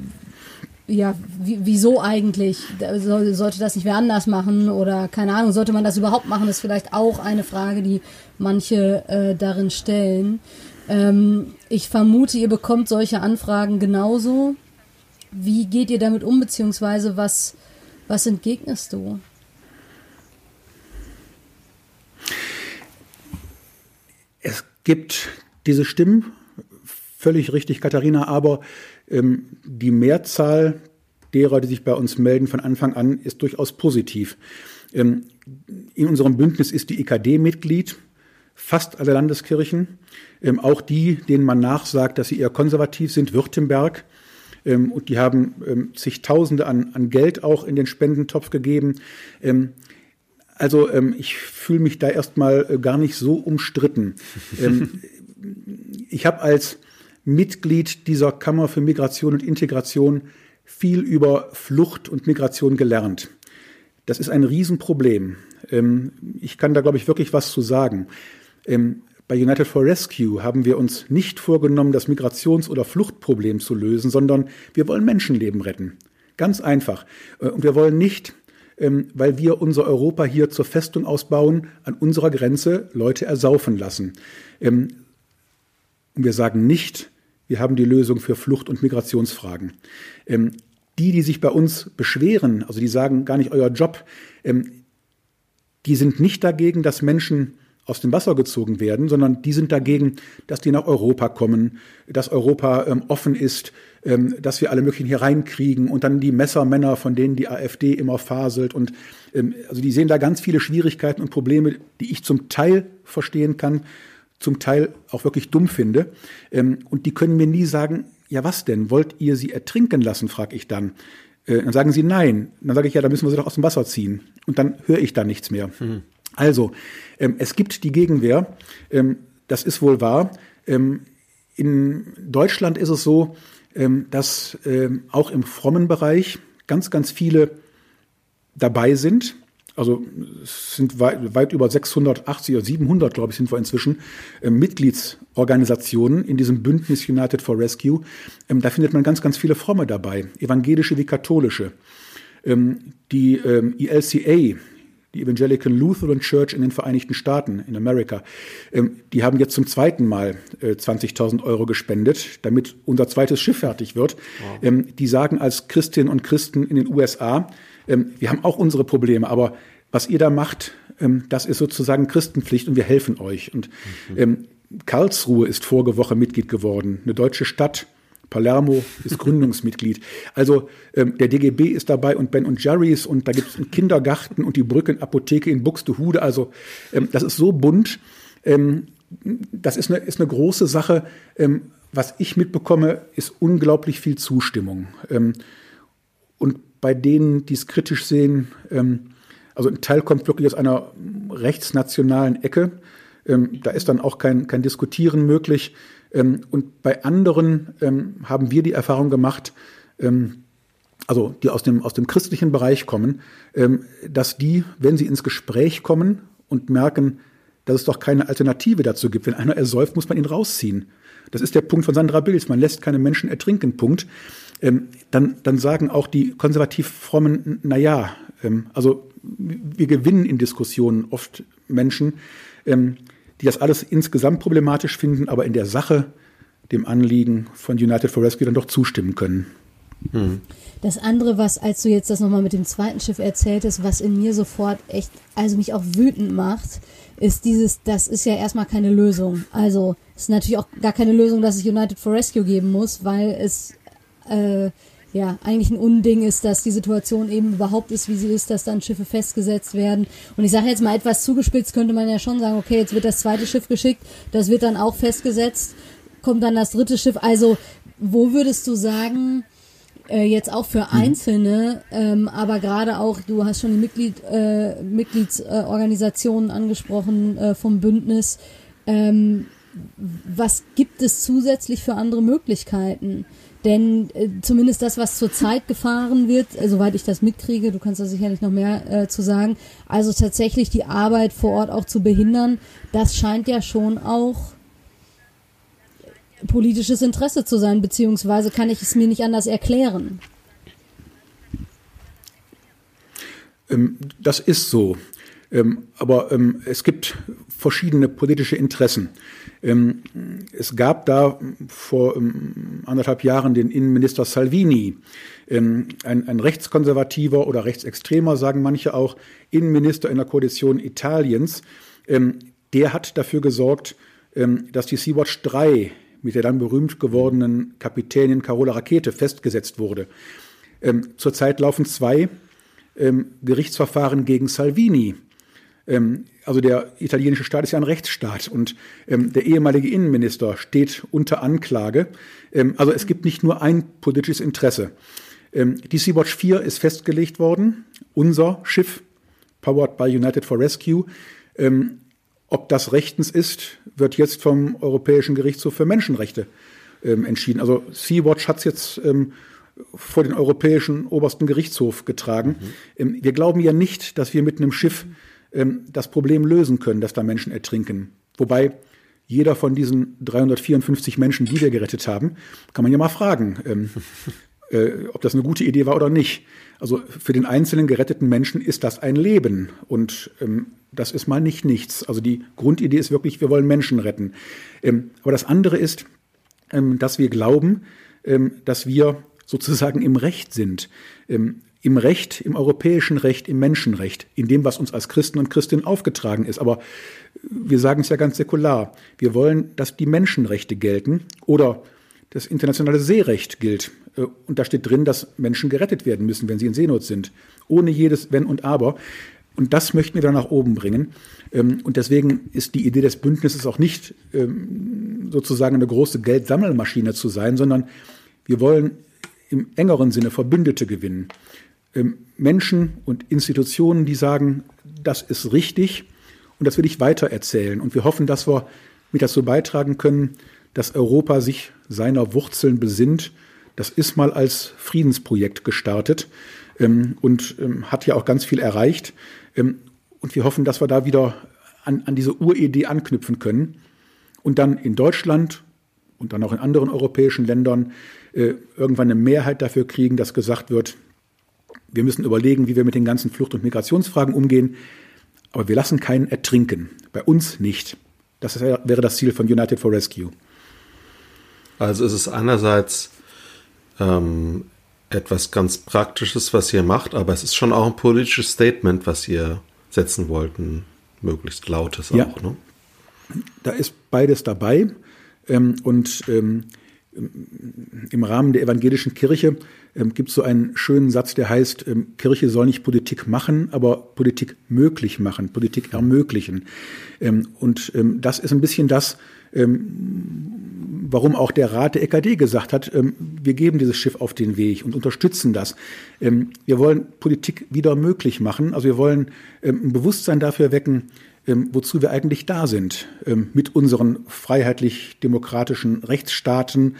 ja, wieso eigentlich? Soll, sollte das nicht wer anders machen? Oder keine Ahnung, sollte man das überhaupt machen? Das ist vielleicht auch eine Frage, die manche äh, darin stellen. Ähm, ich vermute, ihr bekommt solche Anfragen genauso. Wie geht ihr damit um, beziehungsweise was, was entgegnest du? Es gibt diese Stimmen, völlig richtig, Katharina, aber ähm, die Mehrzahl derer, die sich bei uns melden von Anfang an, ist durchaus positiv. Ähm, in unserem Bündnis ist die IKD Mitglied. fast alle Landeskirchen, ähm, auch die, denen man nachsagt, dass sie eher konservativ sind, Württemberg. Ähm, und die haben ähm, zigtausende an, an Geld auch in den Spendentopf gegeben. Also ähm, ich fühle mich da erstmal äh, gar nicht so umstritten. (laughs) ähm, ich habe als Mitglied dieser Kammer für Migration und Integration viel über Flucht und Migration gelernt. Das ist ein Riesenproblem. Ähm, ich kann da, glaube ich, wirklich was zu sagen. Ähm, bei United for Rescue haben wir uns nicht vorgenommen, das Migrations- oder Fluchtproblem zu lösen, sondern wir wollen Menschenleben retten. Ganz einfach. Äh, und wir wollen nicht, ähm, weil wir unser Europa hier zur Festung ausbauen, an unserer Grenze Leute ersaufen lassen. Und wir sagen nicht, wir haben die Lösung für Flucht- und Migrationsfragen die, die sich bei uns beschweren, also die sagen gar nicht euer Job, ähm, die sind nicht dagegen, dass Menschen aus dem Wasser gezogen werden, sondern die sind dagegen, dass die nach Europa kommen, dass Europa ähm, offen ist, ähm, dass wir alle möglichen hier reinkriegen und dann die Messermänner, von denen die AfD immer faselt und ähm, also die sehen da ganz viele Schwierigkeiten und Probleme, die ich zum Teil verstehen kann, zum Teil auch wirklich dumm finde ähm, und die können mir nie sagen, ja was denn, wollt ihr sie ertrinken lassen, frage ich dann. Äh, dann sagen sie nein. Dann sage ich, ja, dann müssen wir sie doch aus dem Wasser ziehen. Und dann höre ich da nichts mehr. Mhm. Also, ähm, es gibt die Gegenwehr, ähm, das ist wohl wahr. Ähm, in Deutschland ist es so, ähm, dass ähm, auch im frommen Bereich ganz, ganz viele dabei sind, also es sind weit, weit, über 680 oder 700, glaube ich, sind wir inzwischen, äh, Mitgliedsorganisationen in diesem Bündnis United for Rescue. Ähm, da findet man ganz, ganz viele Fromme dabei, evangelische wie katholische. Ähm, die ähm, ELCA, die Evangelical Lutheran Church in den Vereinigten Staaten, in Amerika, ähm, die haben jetzt zum zweiten Mal äh, 20.000 Euro gespendet, damit unser zweites Schiff fertig wird. Wow. Ähm, die sagen als Christinnen und Christen in den USA, ähm, wir haben auch unsere Probleme, aber was ihr da macht, das ist sozusagen Christenpflicht und wir helfen euch. Und mhm. Karlsruhe ist vorige Woche Mitglied geworden, eine deutsche Stadt. Palermo ist Gründungsmitglied. Also ähm, der DGB ist dabei und Ben und Jerry's und da gibt es einen Kindergarten und die Brückenapotheke in Buxtehude. Also ähm, das ist so bunt. Ähm, das ist eine, ist eine große Sache. Ähm, was ich mitbekomme, ist unglaublich viel Zustimmung. Ähm, und bei denen, die es kritisch sehen, ähm, also ein Teil kommt wirklich aus einer rechtsnationalen Ecke. Ähm, da ist dann auch kein, kein Diskutieren möglich. Ähm, und bei anderen ähm, haben wir die Erfahrung gemacht, ähm, also die aus dem, aus dem christlichen Bereich kommen, dass die, wenn sie ins Gespräch kommen und merken, dass es doch keine Alternative dazu gibt. Wenn einer ersäuft, muss man ihn rausziehen. Das ist der Punkt von Sandra Bills. Man lässt keine Menschen ertrinken. Punkt ähm, dann, dann sagen auch die konservativ frommen, na ja, ähm, also wir gewinnen in Diskussionen oft Menschen, ähm, die das alles insgesamt problematisch finden, aber in der Sache dem Anliegen von United for Rescue dann doch zustimmen können. Hm. Das andere, was, als du jetzt das nochmal mit dem zweiten Schiff erzähltest, was in mir sofort echt, also mich auch wütend macht, ist dieses, das ist ja erstmal keine Lösung. Also, es ist natürlich auch gar keine Lösung, dass es United for Rescue geben muss, weil es äh, ja, eigentlich ein Unding ist, dass die Situation eben überhaupt ist, wie sie ist, dass dann Schiffe festgesetzt werden. Und ich sage jetzt mal etwas zugespitzt, könnte man ja schon sagen, okay, jetzt wird das zweite Schiff geschickt, das wird dann auch festgesetzt, kommt dann das dritte Schiff. Also, wo würdest du sagen, äh, jetzt auch für mhm. Einzelne, ähm, aber gerade auch, du hast schon die Mitglied, äh, Mitgliedsorganisationen angesprochen äh, vom Bündnis, ähm, was gibt es zusätzlich für andere Möglichkeiten? Denn äh, zumindest das, was zurzeit gefahren wird, äh, soweit ich das mitkriege, du kannst da sicherlich noch mehr äh, zu sagen, also tatsächlich die Arbeit vor Ort auch zu behindern, das scheint ja schon auch politisches Interesse zu sein, beziehungsweise kann ich es mir nicht anders erklären. Ähm, das ist so. Ähm, aber ähm, es gibt verschiedene politische Interessen. Ähm, es gab da vor ähm, anderthalb Jahren den Innenminister Salvini, ähm, ein, ein rechtskonservativer oder rechtsextremer, sagen manche auch, Innenminister in der Koalition Italiens. Der hat dafür gesorgt, dass die Sea-Watch 3 mit der dann berühmt gewordenen Kapitänin Carola Rakete festgesetzt wurde. Zurzeit laufen zwei Gerichtsverfahren gegen Salvini Ähm, also der italienische Staat ist ja ein Rechtsstaat und ähm, der ehemalige Innenminister steht unter Anklage. Ähm, also es gibt nicht nur ein politisches Interesse. Ähm, die Sea-Watch 4 ist festgelegt worden, unser Schiff, powered by United for Rescue. Ähm, ob das rechtens ist, wird jetzt vom Europäischen Gerichtshof für Menschenrechte ähm, entschieden. Also Sea-Watch hat es jetzt vor den Europäischen Obersten Gerichtshof getragen. Mhm. wir glauben ja nicht, dass wir mit einem Schiff ähm, das Problem lösen können, dass da Menschen ertrinken. Wobei jeder von diesen 354 Menschen, die wir gerettet haben, kann man ja mal fragen, ähm, (laughs) äh, ob das eine gute Idee war oder nicht. Also für den einzelnen geretteten Menschen ist das ein Leben und ähm, das ist mal nicht nichts. Also die Grundidee ist wirklich, wir wollen Menschen retten. Ähm, aber das andere ist, ähm, dass wir glauben, ähm, dass wir sozusagen im Recht sind. Im Recht, im europäischen Recht, im Menschenrecht, in dem, was uns als Christen und Christinnen aufgetragen ist. Aber wir sagen es ja ganz säkular. Wir wollen, dass die Menschenrechte gelten oder das internationale Seerecht gilt. Äh, und da steht drin, dass Menschen gerettet werden müssen, wenn sie in Seenot sind. Ohne jedes Wenn und Aber. Und das möchten wir dann nach oben bringen. Ähm, und deswegen ist die Idee des Bündnisses auch nicht ähm, sozusagen eine große Geldsammelmaschine zu sein, sondern wir wollen im engeren Sinne Verbündete gewinnen. Ähm, Menschen und Institutionen, die sagen, das ist richtig und das will ich weitererzählen. Und wir hoffen, dass wir mit dazu beitragen können, dass Europa sich seiner Wurzeln besinnt. Das ist mal als Friedensprojekt gestartet ähm, und ähm, hat ja auch ganz viel erreicht. Ähm, und wir hoffen, dass wir da wieder an, an diese Uridee anknüpfen können und dann in Deutschland und dann auch in anderen europäischen Ländern äh, irgendwann eine Mehrheit dafür kriegen, dass gesagt wird, wir müssen überlegen, wie wir mit den ganzen Flucht- und Migrationsfragen umgehen. Aber wir lassen keinen ertrinken. Bei uns nicht. Das wäre das Ziel von United for Rescue. Also ist es einerseits ähm, etwas ganz Praktisches, was ihr macht, aber es ist schon auch ein politisches Statement, was ihr setzen wollten, möglichst lautes ja. auch. Ne? Da ist beides dabei. Ähm, und ähm, im Rahmen der evangelischen Kirche ähm, gibt es so einen schönen Satz, der heißt, ähm, Kirche soll nicht Politik machen, aber Politik möglich machen, Politik ermöglichen. Ähm, und das ist ein bisschen das, warum auch der Rat der EKD gesagt hat, wir geben dieses Schiff auf den Weg und unterstützen das. wir wollen Politik wieder möglich machen, also wir wollen ein Bewusstsein dafür wecken, wozu wir eigentlich da sind, mit unseren freiheitlich-demokratischen Rechtsstaaten,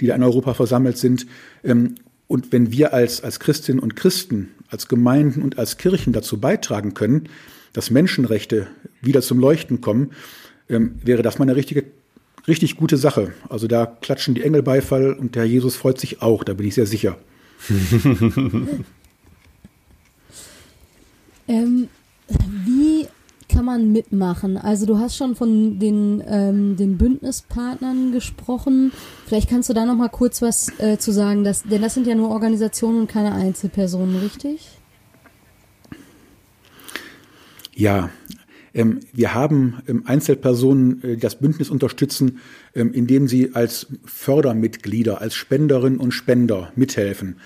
die da in Europa versammelt sind. Und wenn wir als, als Christinnen und Christen, als Gemeinden und als Kirchen dazu beitragen können, dass Menschenrechte wieder zum Leuchten kommen, ähm, wäre das mal eine richtige, richtig gute Sache. Also da klatschen die Engel Beifall und der Jesus freut sich auch, da bin ich sehr sicher. (laughs) ähm, wie kann man mitmachen? Also du hast schon von den, ähm, den Bündnispartnern gesprochen. Vielleicht kannst du da noch mal kurz was äh, zu sagen, dass, denn das sind ja nur Organisationen und keine Einzelpersonen, richtig? Ja, ähm, wir haben ähm, Einzelpersonen, äh, die das Bündnis unterstützen, ähm, indem sie als Fördermitglieder, als Spenderinnen und Spender mithelfen.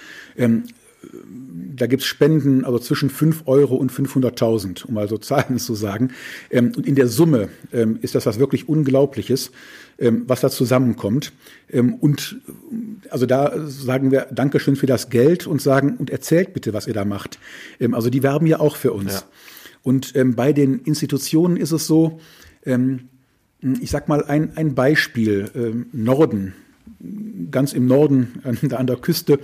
Da gibt's Spenden, also zwischen 5 Euro und 500.000, um mal so (laughs) Zahlen zu sagen. Ähm, und in der Summe ähm, ist das was wirklich Unglaubliches, ähm, was da zusammenkommt. Ähm, und also da sagen wir Dankeschön für das Geld und sagen, und erzählt bitte, was ihr da macht. Ähm, also die werben ja auch für uns. Ja. Und ähm, bei den Institutionen ist es so, ich sag mal ein, ein Beispiel, Norden ganz im Norden, da an der Küste,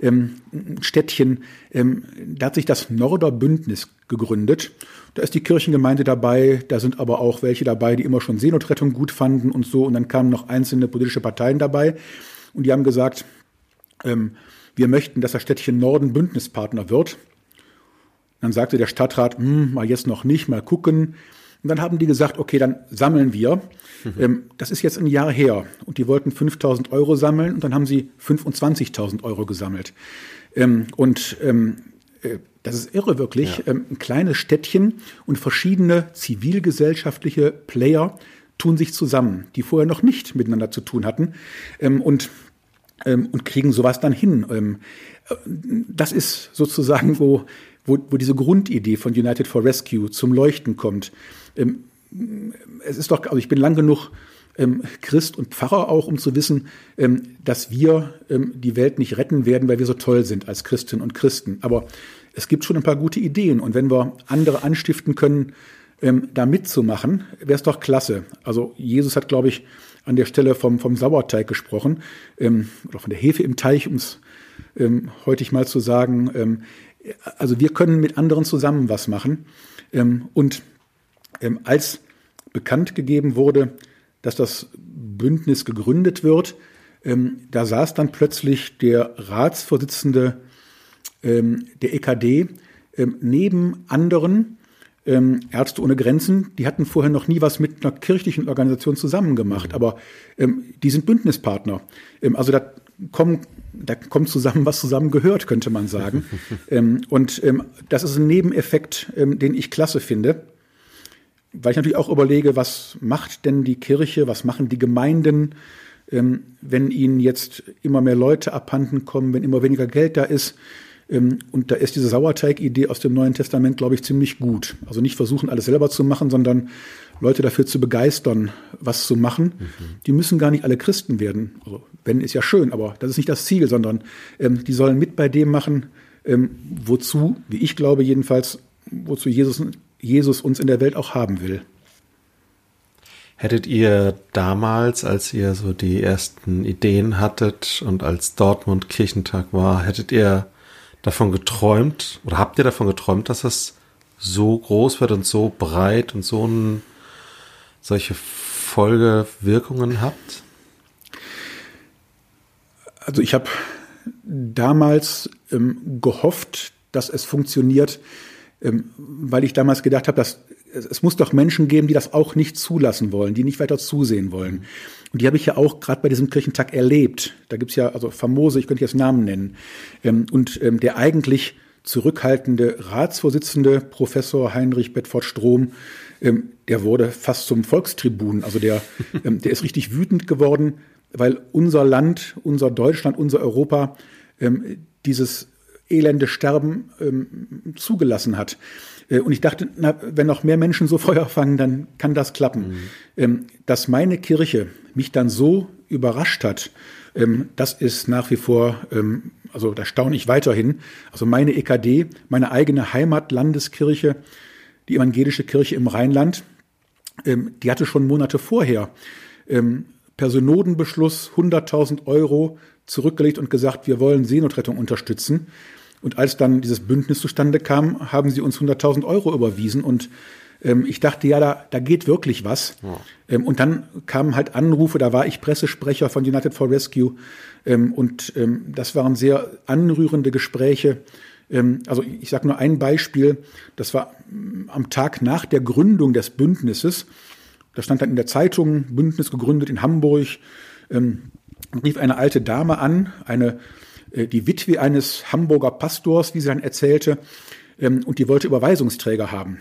ähm, ein Städtchen, ähm, da hat sich das Norderbündnis gegründet. Da ist die Kirchengemeinde dabei, da sind aber auch welche dabei, die immer schon Seenotrettung gut fanden und so. Und dann kamen noch einzelne politische Parteien dabei und die haben gesagt, ähm, wir möchten, dass das Städtchen Norden Bündnispartner wird. Dann sagte der Stadtrat, hm, mal jetzt noch nicht, mal gucken. Und dann haben die gesagt, okay, dann sammeln wir. Mhm. Ähm, das ist jetzt ein Jahr her. Und die wollten 5000 Euro sammeln und dann haben sie 25.000 Euro gesammelt. Ähm, und ähm, äh, das ist irre wirklich. Ja. Ein kleines Städtchen und verschiedene zivilgesellschaftliche Player tun sich zusammen, die vorher noch nicht miteinander zu tun hatten. Und und kriegen sowas dann hin. das ist sozusagen, wo, wo, wo diese Grundidee von United for Rescue zum Leuchten kommt. Ähm, es ist doch, also ich bin lang genug ähm, Christ und Pfarrer auch, um zu wissen, ähm, dass wir ähm, die Welt nicht retten werden, weil wir so toll sind als Christinnen und Christen. Aber es gibt schon ein paar gute Ideen. Und wenn wir andere anstiften können, da mitzumachen, wäre es doch klasse. Also Jesus hat, glaube ich, an der Stelle vom, vom Sauerteig gesprochen, oder von der Hefe im Teich, um es ähm, heutig mal zu sagen. Also wir können mit anderen zusammen was machen. Und ähm, als bekannt gegeben wurde, dass das Bündnis gegründet wird, ähm, da saß dann plötzlich der Ratsvorsitzende ähm, der EKD ähm, neben anderen ähm, Ärzte ohne Grenzen, die hatten vorher noch nie was mit einer kirchlichen Organisation zusammen gemacht, aber ähm, die sind Bündnispartner. Also da kommen da kommt zusammen, was zusammen gehört, könnte man sagen. (laughs) und das ist ein Nebeneffekt, den ich klasse finde, weil ich natürlich auch überlege, was macht denn die Kirche, was machen die Gemeinden, ähm, wenn ihnen jetzt immer mehr Leute abhanden kommen, wenn immer weniger Geld da ist. Ähm, und da ist diese Sauerteig-Idee aus dem Neuen Testament, glaube ich, ziemlich gut. Also nicht versuchen, alles selber zu machen, sondern Leute dafür zu begeistern, was zu machen. Mhm. Die müssen gar nicht alle Christen werden. Also, wenn ist ja schön, aber das ist nicht das Ziel, sondern ähm, die sollen mit bei dem machen, wozu, wie ich glaube jedenfalls, wozu Jesus, Jesus uns in der Welt auch haben will. Hättet ihr damals, als ihr so die ersten Ideen hattet und als Dortmund Kirchentag war, hättet ihr davon geträumt oder habt ihr davon geträumt, dass es so groß wird und so breit und so ein, solche Folgewirkungen habt? Also ich habe damals ähm, gehofft, dass es funktioniert, weil ich damals gedacht habe, dass es, muss doch Menschen geben, die das auch nicht zulassen wollen, die nicht weiter zusehen wollen. Und die habe ich ja auch gerade bei diesem Kirchentag erlebt. Da gibt's ja, also famose, ich könnte jetzt Namen nennen. Ähm, und ähm, der eigentlich zurückhaltende Ratsvorsitzende, Professor Heinrich Bedford Strom, ähm, der wurde fast zum Volkstribun. Also der, (laughs) ähm, der ist richtig wütend geworden, weil unser Land, unser Deutschland, unser Europa ähm, dieses elende Sterben ähm, zugelassen hat. Äh, und ich dachte, na, wenn noch mehr Menschen so (laughs) Feuer fangen, dann kann das klappen. Mhm. Ähm, dass meine Kirche mich dann so überrascht hat, ähm, das ist nach wie vor, ähm, also da staune ich weiterhin. Also meine EKD, meine eigene Heimatlandeskirche, die evangelische Kirche im Rheinland, die hatte schon Monate vorher per Synodenbeschluss 100.000 Euro zurückgelegt und gesagt, wir wollen Seenotrettung unterstützen. Und als dann dieses Bündnis zustande kam, haben sie uns 100.000 Euro überwiesen und ähm, ich dachte, ja, da, da geht wirklich was. Ja. Ähm, und dann kamen halt Anrufe, da war ich Pressesprecher von United for Rescue ähm, und ähm, das waren sehr anrührende Gespräche. Ähm, also ich sage nur ein Beispiel, das war mm, am Tag nach der Gründung des Bündnisses, da stand dann in der Zeitung, Bündnis gegründet in Hamburg, ähm, rief eine alte Dame an, eine die Witwe eines Hamburger Pastors, wie sie dann erzählte, ähm, und die wollte Überweisungsträger haben.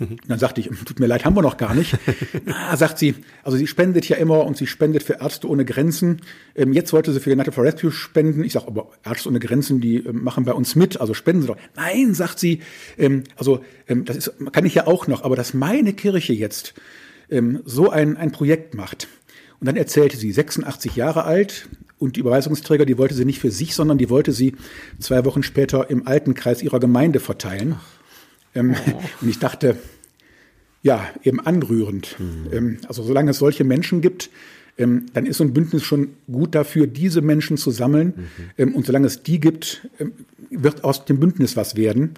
Und dann sagte ich, tut mir leid, haben wir noch gar nicht. Na, (laughs) sagt sie, also sie spendet ja immer und sie spendet für Ärzte ohne Grenzen. Ähm, jetzt wollte sie für United for Rescue spenden. Ich sage, aber Ärzte ohne Grenzen, die ähm, machen bei uns mit, also spenden sie doch. Nein, sagt sie, also das ist, kann ich ja auch noch, aber dass meine Kirche jetzt so ein, ein Projekt macht. Und dann erzählte sie, 86 Jahre alt, und die Überweisungsträger, die wollte sie nicht für sich, sondern die wollte sie zwei Wochen später im alten Kreis ihrer Gemeinde verteilen. Ähm, oh. Und ich dachte, ja, eben anrührend. Mhm. Ähm, also solange es solche Menschen gibt, ähm, dann ist so ein Bündnis schon gut dafür, diese Menschen zu sammeln. Mhm. Ähm, und solange es die gibt, ähm, wird aus dem Bündnis was werden.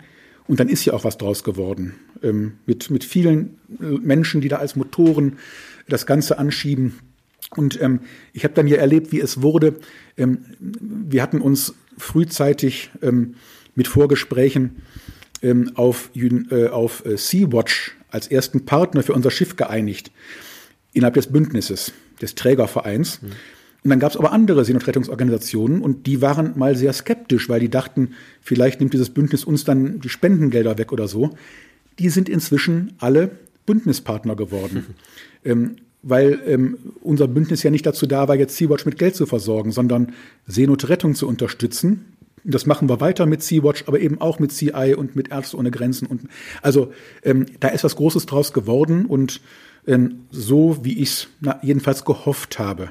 Und dann ist ja auch was draus geworden. Ähm, mit, mit vielen Menschen, die da als Motoren das Ganze anschieben. Und ähm, ich habe dann hier erlebt, wie es wurde. Ähm, wir hatten uns frühzeitig ähm, mit Vorgesprächen ähm, auf, äh, auf äh, Sea-Watch als ersten Partner für unser Schiff geeinigt, innerhalb des Bündnisses, des Trägervereins. Mhm. Und dann gab es aber andere Seenotrettungsorganisationen und die waren mal sehr skeptisch, weil die dachten, vielleicht nimmt dieses Bündnis uns dann die Spendengelder weg oder so. Die sind inzwischen alle Bündnispartner geworden. (laughs) ähm, weil ähm, unser Bündnis ja nicht dazu da war, jetzt Sea-Watch mit Geld zu versorgen, sondern Seenotrettung zu unterstützen. Das machen wir weiter mit Sea-Watch, aber eben auch mit CI und mit Ärzte ohne Grenzen. Und also ähm, da ist was Großes draus geworden und ähm, so, wie ich es jedenfalls gehofft habe.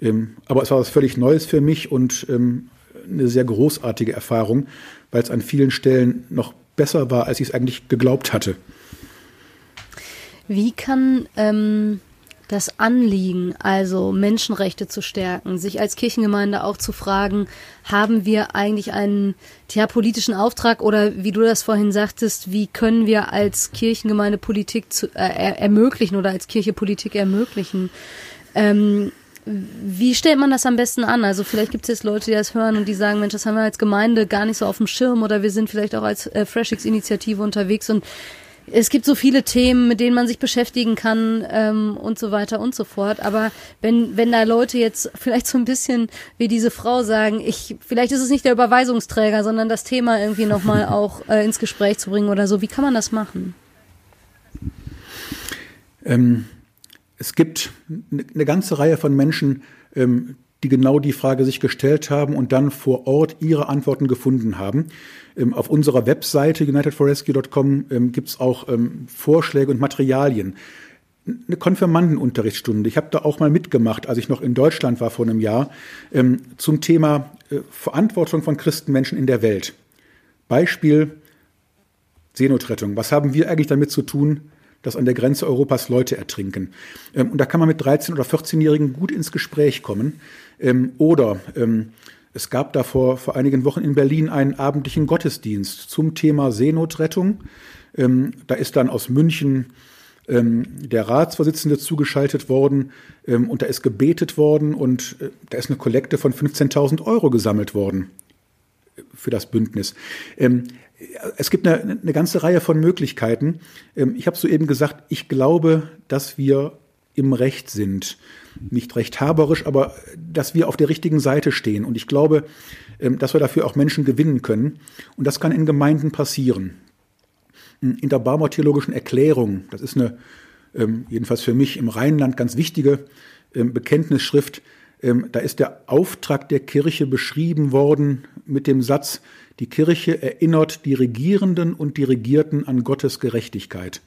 Ähm, aber es war was völlig Neues für mich und ähm, eine sehr großartige Erfahrung, weil es an vielen Stellen noch besser war, als ich es eigentlich geglaubt hatte. Wie kann ähm, das Anliegen, also Menschenrechte zu stärken, sich als Kirchengemeinde auch zu fragen, haben wir eigentlich einen ja, politischen Auftrag oder wie du das vorhin sagtest, wie können wir als Kirchengemeinde Politik zu, äh, ermöglichen oder als Kirche Politik ermöglichen? Ähm, wie stellt man das am besten an? Also vielleicht gibt es jetzt Leute, die das hören und die sagen, Mensch, das haben wir als Gemeinde gar nicht so auf dem Schirm oder wir sind vielleicht auch als äh, FreshX-Initiative unterwegs und es gibt so viele Themen, mit denen man sich beschäftigen kann ähm, und so weiter und so fort. Aber wenn, wenn da Leute jetzt vielleicht so ein bisschen wie diese Frau sagen, ich, vielleicht ist es nicht der Überweisungsträger, sondern das Thema irgendwie nochmal (laughs) auch äh, ins Gespräch zu bringen oder so, wie kann man das machen? Ähm, es gibt eine ganze Reihe von Menschen, ähm, die genau die Frage sich gestellt haben und dann vor Ort ihre Antworten gefunden haben. Ähm, auf unserer Webseite unitedforrescue.com ähm, gibt es auch ähm, Vorschläge und Materialien. Eine Konfirmandenunterrichtsstunde. Ich habe da auch mal mitgemacht, als ich noch in Deutschland war vor einem Jahr, ähm, zum Thema äh, Verantwortung von Christenmenschen in der Welt. Beispiel Seenotrettung. Was haben wir eigentlich damit zu tun, dass an der Grenze Europas Leute ertrinken? Ähm, und da kann man mit 13- oder 14-Jährigen gut ins Gespräch kommen. Ähm, oder ähm, es gab da vor, vor einigen Wochen in Berlin einen abendlichen Gottesdienst zum Thema Seenotrettung. Ähm, da ist dann aus München ähm, der Ratsvorsitzende zugeschaltet worden ähm, und da ist gebetet worden und äh, da ist eine Kollekte von 15.000 Euro gesammelt worden für das Bündnis. Es gibt eine, eine, ganze Reihe von Möglichkeiten. Ähm, ich habe soeben gesagt, ich glaube, dass wir im Recht sind nicht rechthaberisch, aber dass wir auf der richtigen Seite stehen. Und ich glaube, ähm, dass wir dafür auch Menschen gewinnen können. Und das kann in Gemeinden passieren. In der Barmer theologischen Erklärung, das ist eine, ähm, jedenfalls für mich im Rheinland ganz wichtige Bekenntnisschrift, da ist der Auftrag der Kirche beschrieben worden mit dem Satz, die Kirche erinnert die Regierenden und die Regierten an Gottes Gerechtigkeit.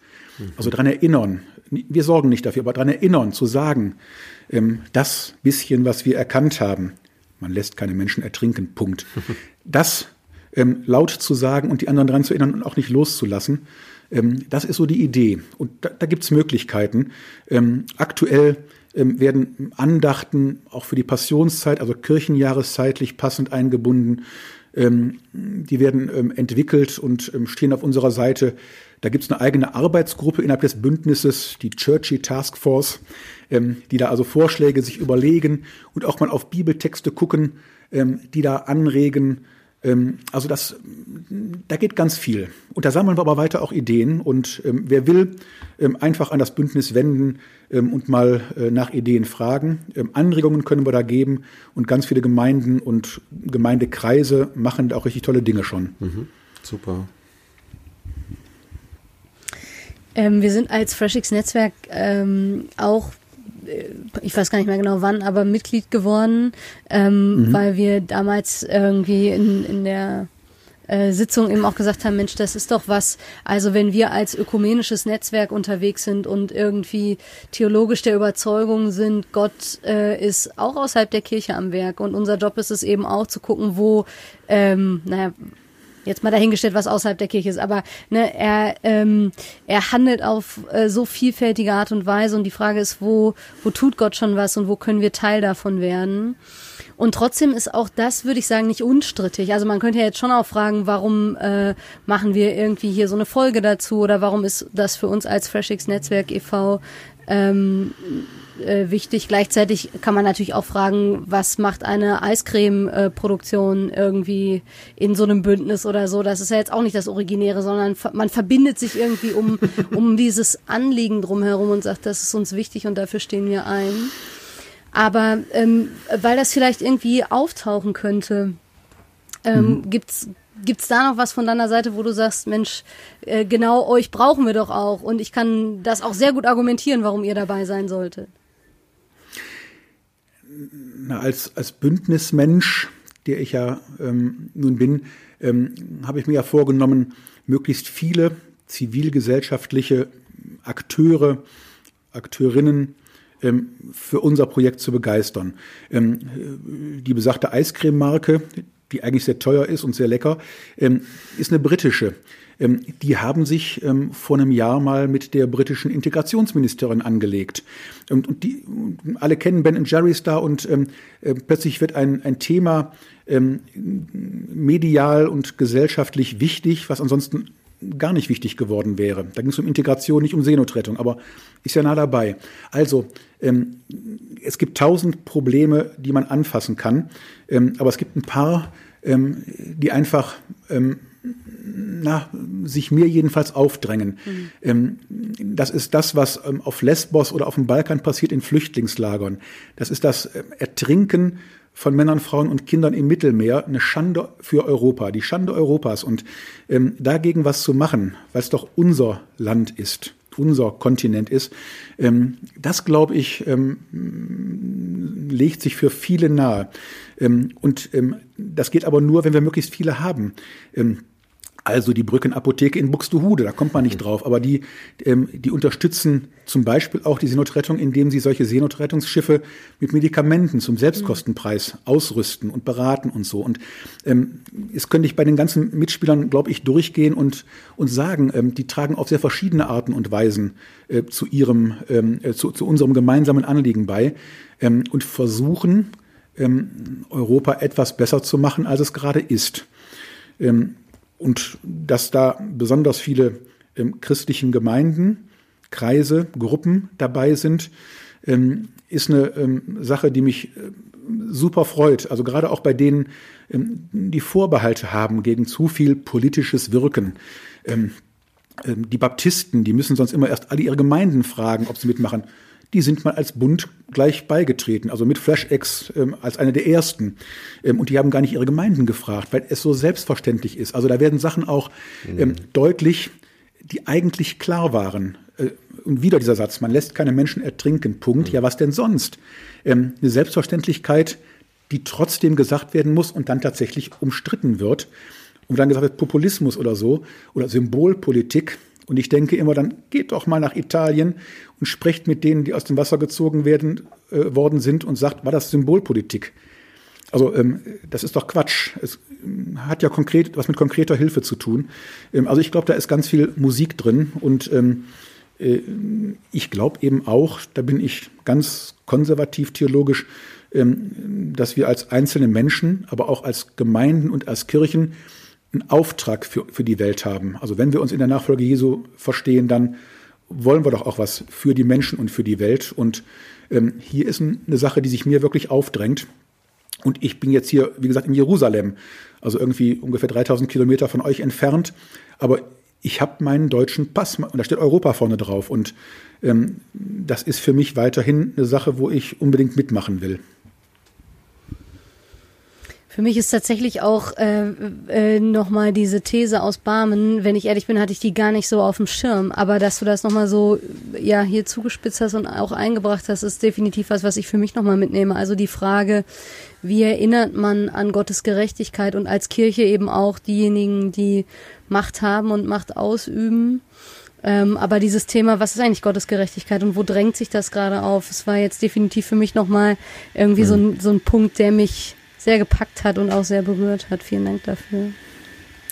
Also daran erinnern, wir sorgen nicht dafür, aber daran erinnern, zu sagen, ähm, das bisschen, was wir erkannt haben, man lässt keine Menschen ertrinken, Punkt. (laughs) Das ähm, laut zu sagen und die anderen daran zu erinnern und auch nicht loszulassen, ähm, das ist so die Idee. Und da, da gibt es Möglichkeiten. Ähm, aktuell ähm, werden Andachten auch für die Passionszeit, also kirchenjahreszeitlich passend eingebunden. Ähm, die werden entwickelt und stehen auf unserer Seite. Da gibt es eine eigene Arbeitsgruppe innerhalb des Bündnisses, die Churchy Task Force, ähm, die da also Vorschläge sich überlegen und auch mal auf Bibeltexte gucken, ähm, die da anregen. Ähm, also das, da geht ganz viel. Und da sammeln wir aber weiter auch Ideen. Und ähm, wer will, ähm, einfach an das Bündnis wenden ähm, und mal äh, nach Ideen fragen. Anregungen können wir da geben. Und ganz viele Gemeinden und Gemeindekreise machen da auch richtig tolle Dinge schon. Mhm. Super. Ähm, wir sind als FreshX Netzwerk ähm, auch ich weiß gar nicht mehr genau wann, aber Mitglied geworden, ähm, mhm. weil wir damals irgendwie in, in der äh, Sitzung eben auch gesagt haben, Mensch, das ist doch was, also wenn wir als ökumenisches Netzwerk unterwegs sind und irgendwie theologisch der Überzeugung sind, Gott äh, ist auch außerhalb der Kirche am Werk und unser Job ist es eben auch zu gucken, wo, ähm, naja, jetzt mal dahingestellt, was außerhalb der Kirche ist, aber ne, er, ähm, er handelt auf äh, so vielfältige Art und Weise und die Frage ist, wo, wo tut Gott schon was und wo können wir Teil davon werden? Und trotzdem ist auch das, würde ich sagen, nicht unstrittig. Also man könnte ja jetzt schon auch fragen, warum äh, machen wir irgendwie hier so eine Folge dazu oder warum ist das für uns als FreshX Netzwerk e.V. Ähm, äh, wichtig. Gleichzeitig kann man natürlich auch fragen, was macht eine Eiscreme-Produktion irgendwie in so einem Bündnis oder so. Das ist ja jetzt auch nicht das Originäre, sondern man verbindet sich irgendwie um, (laughs) um dieses Anliegen drumherum und sagt, das ist uns wichtig und dafür stehen wir ein. Aber ähm, weil das vielleicht irgendwie auftauchen könnte, ähm, mhm. gibt's Gibt's da noch was von deiner Seite, wo du sagst, Mensch, äh, genau euch brauchen wir doch auch und ich kann das auch sehr gut argumentieren, warum ihr dabei sein solltet? Na, als, als Bündnismensch, der ich ja ähm, nun bin, ähm, habe ich mir ja vorgenommen, möglichst viele zivilgesellschaftliche Akteure, Akteurinnen ähm, für unser Projekt zu begeistern. Ähm, die besagte Eiscreme-Marke, die eigentlich sehr teuer ist und sehr lecker, ähm, ist eine britische. Ähm, die haben sich ähm, vor einem Jahr mal mit der britischen Integrationsministerin angelegt. Und, und die alle kennen Ben Jerry's da und ähm, äh, plötzlich wird ein, ein Thema ähm, medial und gesellschaftlich wichtig, was ansonsten gar nicht wichtig geworden wäre. Da ging es um Integration, nicht um Seenotrettung, aber ist ja nah dabei. Also, ähm, es gibt tausend Probleme, die man anfassen kann, ähm, aber es gibt ein paar, ähm, die einfach ähm, na, sich mir jedenfalls aufdrängen. Mhm. Ähm, das ist das, was ähm, auf Lesbos oder auf dem Balkan passiert in Flüchtlingslagern. Das ist das ähm, Ertrinken von Männern, Frauen und Kindern im Mittelmeer eine Schande für Europa, die Schande Europas. Und ähm, dagegen was zu machen, weil es doch unser Land ist, unser Kontinent ist, ähm, das glaube ich, ähm, legt sich für viele nahe. Und das geht aber nur, wenn wir möglichst viele haben. Also die Brückenapotheke in Buxtehude, da kommt man nicht drauf, aber die, ähm, die unterstützen zum Beispiel auch die Seenotrettung, indem sie solche Seenotrettungsschiffe mit Medikamenten zum Selbstkostenpreis ausrüsten und beraten und so. Und ähm, es könnte ich bei den ganzen Mitspielern, glaube ich, durchgehen und, und sagen, ähm, die tragen auf sehr verschiedene Arten und Weisen äh, zu ihrem, ähm, äh, zu, zu unserem gemeinsamen Anliegen bei ähm, und versuchen, ähm, Europa etwas besser zu machen, als es gerade ist. Ähm, und dass da besonders viele ähm, christlichen Gemeinden, Kreise, Gruppen dabei sind, ähm, ist eine ähm, Sache, die mich äh, super freut. Also gerade auch bei denen, ähm, die Vorbehalte haben gegen zu viel politisches Wirken. Ähm, ähm, die Baptisten, die müssen sonst immer erst alle ihre Gemeinden fragen, ob sie mitmachen die sind mal als Bund gleich beigetreten, also mit FlashX ähm, als eine der ersten. Ähm, und die haben gar nicht ihre Gemeinden gefragt, weil es so selbstverständlich ist. Also da werden Sachen auch ähm, mhm. deutlich, die eigentlich klar waren. Äh, und wieder dieser Satz, man lässt keine Menschen ertrinken, Punkt. Mhm. Ja, was denn sonst? Ähm, eine Selbstverständlichkeit, die trotzdem gesagt werden muss und dann tatsächlich umstritten wird. Und dann gesagt wird, Populismus oder so, oder Symbolpolitik, und ich denke immer, dann geht doch mal nach Italien und sprecht mit denen, die aus dem Wasser gezogen werden, äh, worden sind und sagt, war das Symbolpolitik? Also ähm, das ist doch Quatsch. Es ähm, hat ja konkret was mit konkreter Hilfe zu tun. Ähm, also ich glaube, da ist ganz viel Musik drin und ähm, äh, ich glaube eben auch, da bin ich ganz konservativ theologisch, ähm, dass wir als einzelne Menschen, aber auch als Gemeinden und als Kirchen einen Auftrag für, für die Welt haben. Also wenn wir uns in der Nachfolge Jesu verstehen, dann wollen wir doch auch was für die Menschen und für die Welt. Und ähm, hier ist eine Sache, die sich mir wirklich aufdrängt. Und ich bin jetzt hier, wie gesagt, in Jerusalem, also irgendwie ungefähr 3000 Kilometer von euch entfernt. Aber ich habe meinen deutschen Pass und da steht Europa vorne drauf. Und ähm, das ist für mich weiterhin eine Sache, wo ich unbedingt mitmachen will. Für mich ist tatsächlich auch äh, äh, nochmal diese These aus Barmen, wenn ich ehrlich bin, hatte ich die gar nicht so auf dem Schirm. Aber dass du das nochmal so ja hier zugespitzt hast und auch eingebracht hast, ist definitiv was, was ich für mich nochmal mitnehme. Also die Frage, wie erinnert man an Gottes Gerechtigkeit und als Kirche eben auch diejenigen, die Macht haben und Macht ausüben. Ähm, aber dieses Thema, was ist eigentlich Gottes Gerechtigkeit und wo drängt sich das gerade auf? Es war jetzt definitiv für mich nochmal irgendwie mhm. so, ein, so ein Punkt, der mich sehr gepackt hat und auch sehr berührt hat. Vielen Dank dafür.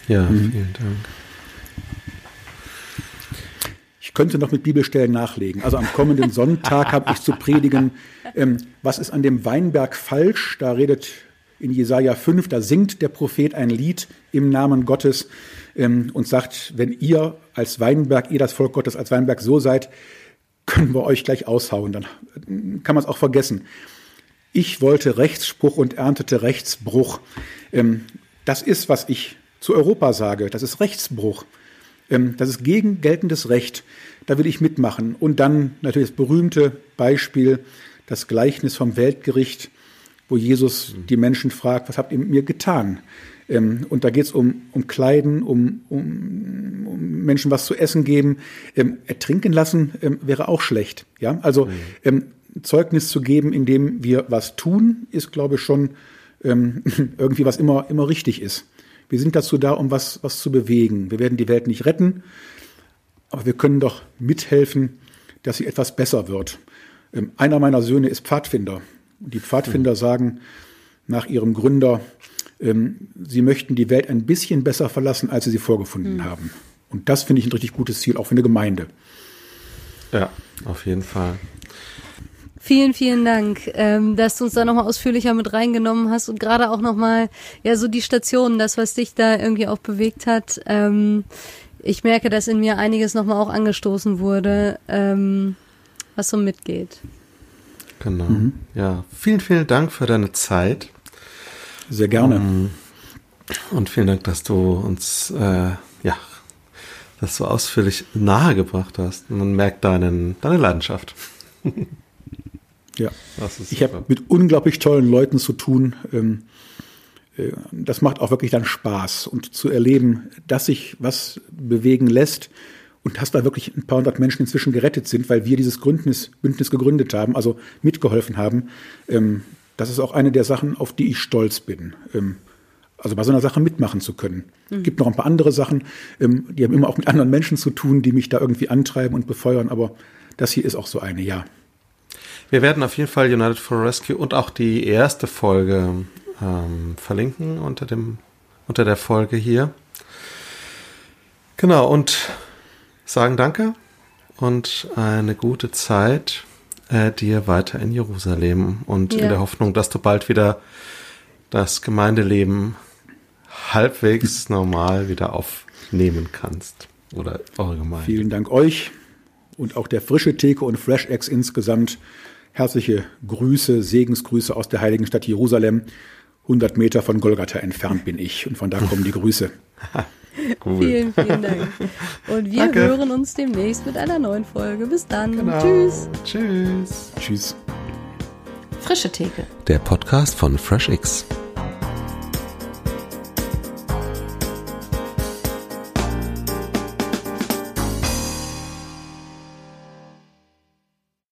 Ja, mhm. vielen Dank. Ich könnte noch mit Bibelstellen nachlegen. Also am kommenden Sonntag habe ich zu predigen, ähm, was ist an dem Weinberg falsch? Da redet in Jesaja 5, da singt der Prophet ein Lied im Namen Gottes ähm, und sagt, wenn ihr als Weinberg, ihr das Volk Gottes als Weinberg so seid, können wir euch gleich aushauen. Dann kann man es auch vergessen. Ich wollte Rechtsspruch und erntete Rechtsbruch. Ähm, das ist, was ich zu Europa sage. Das ist Rechtsbruch. Ähm, das ist gegen geltendes Recht. Da will ich mitmachen. Und dann natürlich das berühmte Beispiel, das Gleichnis vom Weltgericht, wo Jesus die Menschen fragt, was habt ihr mit mir getan? Ähm, und da geht es um, um Kleiden, um, um, um Menschen was zu essen geben. Ertrinken lassen wäre auch schlecht. Ja, also mhm. Zeugnis zu geben, indem wir was tun, ist, glaube ich, schon ähm, (laughs) irgendwie was immer, immer richtig ist. Wir sind dazu da, um was, was zu bewegen. Wir werden die Welt nicht retten, aber wir können doch mithelfen, dass sie etwas besser wird. Ähm, einer meiner Söhne ist Pfadfinder. Und die Pfadfinder mhm. sagen nach ihrem Gründer, ähm, sie möchten die Welt ein bisschen besser verlassen, als sie sie vorgefunden mhm. haben. Und das finde ich ein richtig gutes Ziel, auch für eine Gemeinde. Ja, auf jeden Fall. Vielen, vielen Dank, ähm, dass du uns da nochmal ausführlicher mit reingenommen hast und gerade auch nochmal, ja, so die Stationen, das, was dich da irgendwie auch bewegt hat. Ähm, ich merke, dass in mir einiges nochmal auch angestoßen wurde, ähm, was so mitgeht. Genau. Mhm. Ja, vielen, vielen Dank für deine Zeit. Sehr gerne. Um, und vielen Dank, dass du uns, äh, ja, das so ausführlich nahegebracht hast. Man merkt deinen, deine Leidenschaft. (laughs) Ja, ich habe mit unglaublich tollen Leuten zu tun. Ähm, äh, das macht auch wirklich dann Spaß und zu erleben, dass sich was bewegen lässt und dass da wirklich ein paar hundert Menschen inzwischen gerettet sind, weil wir dieses Bündnis, Bündnis gegründet haben, also mitgeholfen haben. Ähm, das ist auch eine der Sachen, auf die ich stolz bin. Ähm, also bei so einer Sache mitmachen zu können. Es mhm. gibt noch ein paar andere Sachen, die haben immer auch mit anderen Menschen zu tun, die mich da irgendwie antreiben und befeuern, aber das hier ist auch so eine, ja. Wir werden auf jeden Fall United for Rescue und auch die erste Folge ähm, verlinken unter dem unter der Folge hier. Genau und sagen Danke und eine gute Zeit äh, dir weiter in Jerusalem und ja. in der Hoffnung, dass du bald wieder das Gemeindeleben halbwegs normal wieder aufnehmen kannst oder eure Gemeinde. Vielen Dank euch und auch der frische Theke und Fresh Eggs insgesamt Herzliche Grüße, Segensgrüße aus der heiligen Stadt Jerusalem. 100 Meter von Golgatha entfernt bin ich und von da kommen die Grüße. (laughs) cool. Vielen, vielen Dank. Und wir Danke. hören uns demnächst mit einer neuen Folge. Bis dann. Genau. Tschüss. Tschüss. Tschüss. Frische Theke. Der Podcast von FreshX.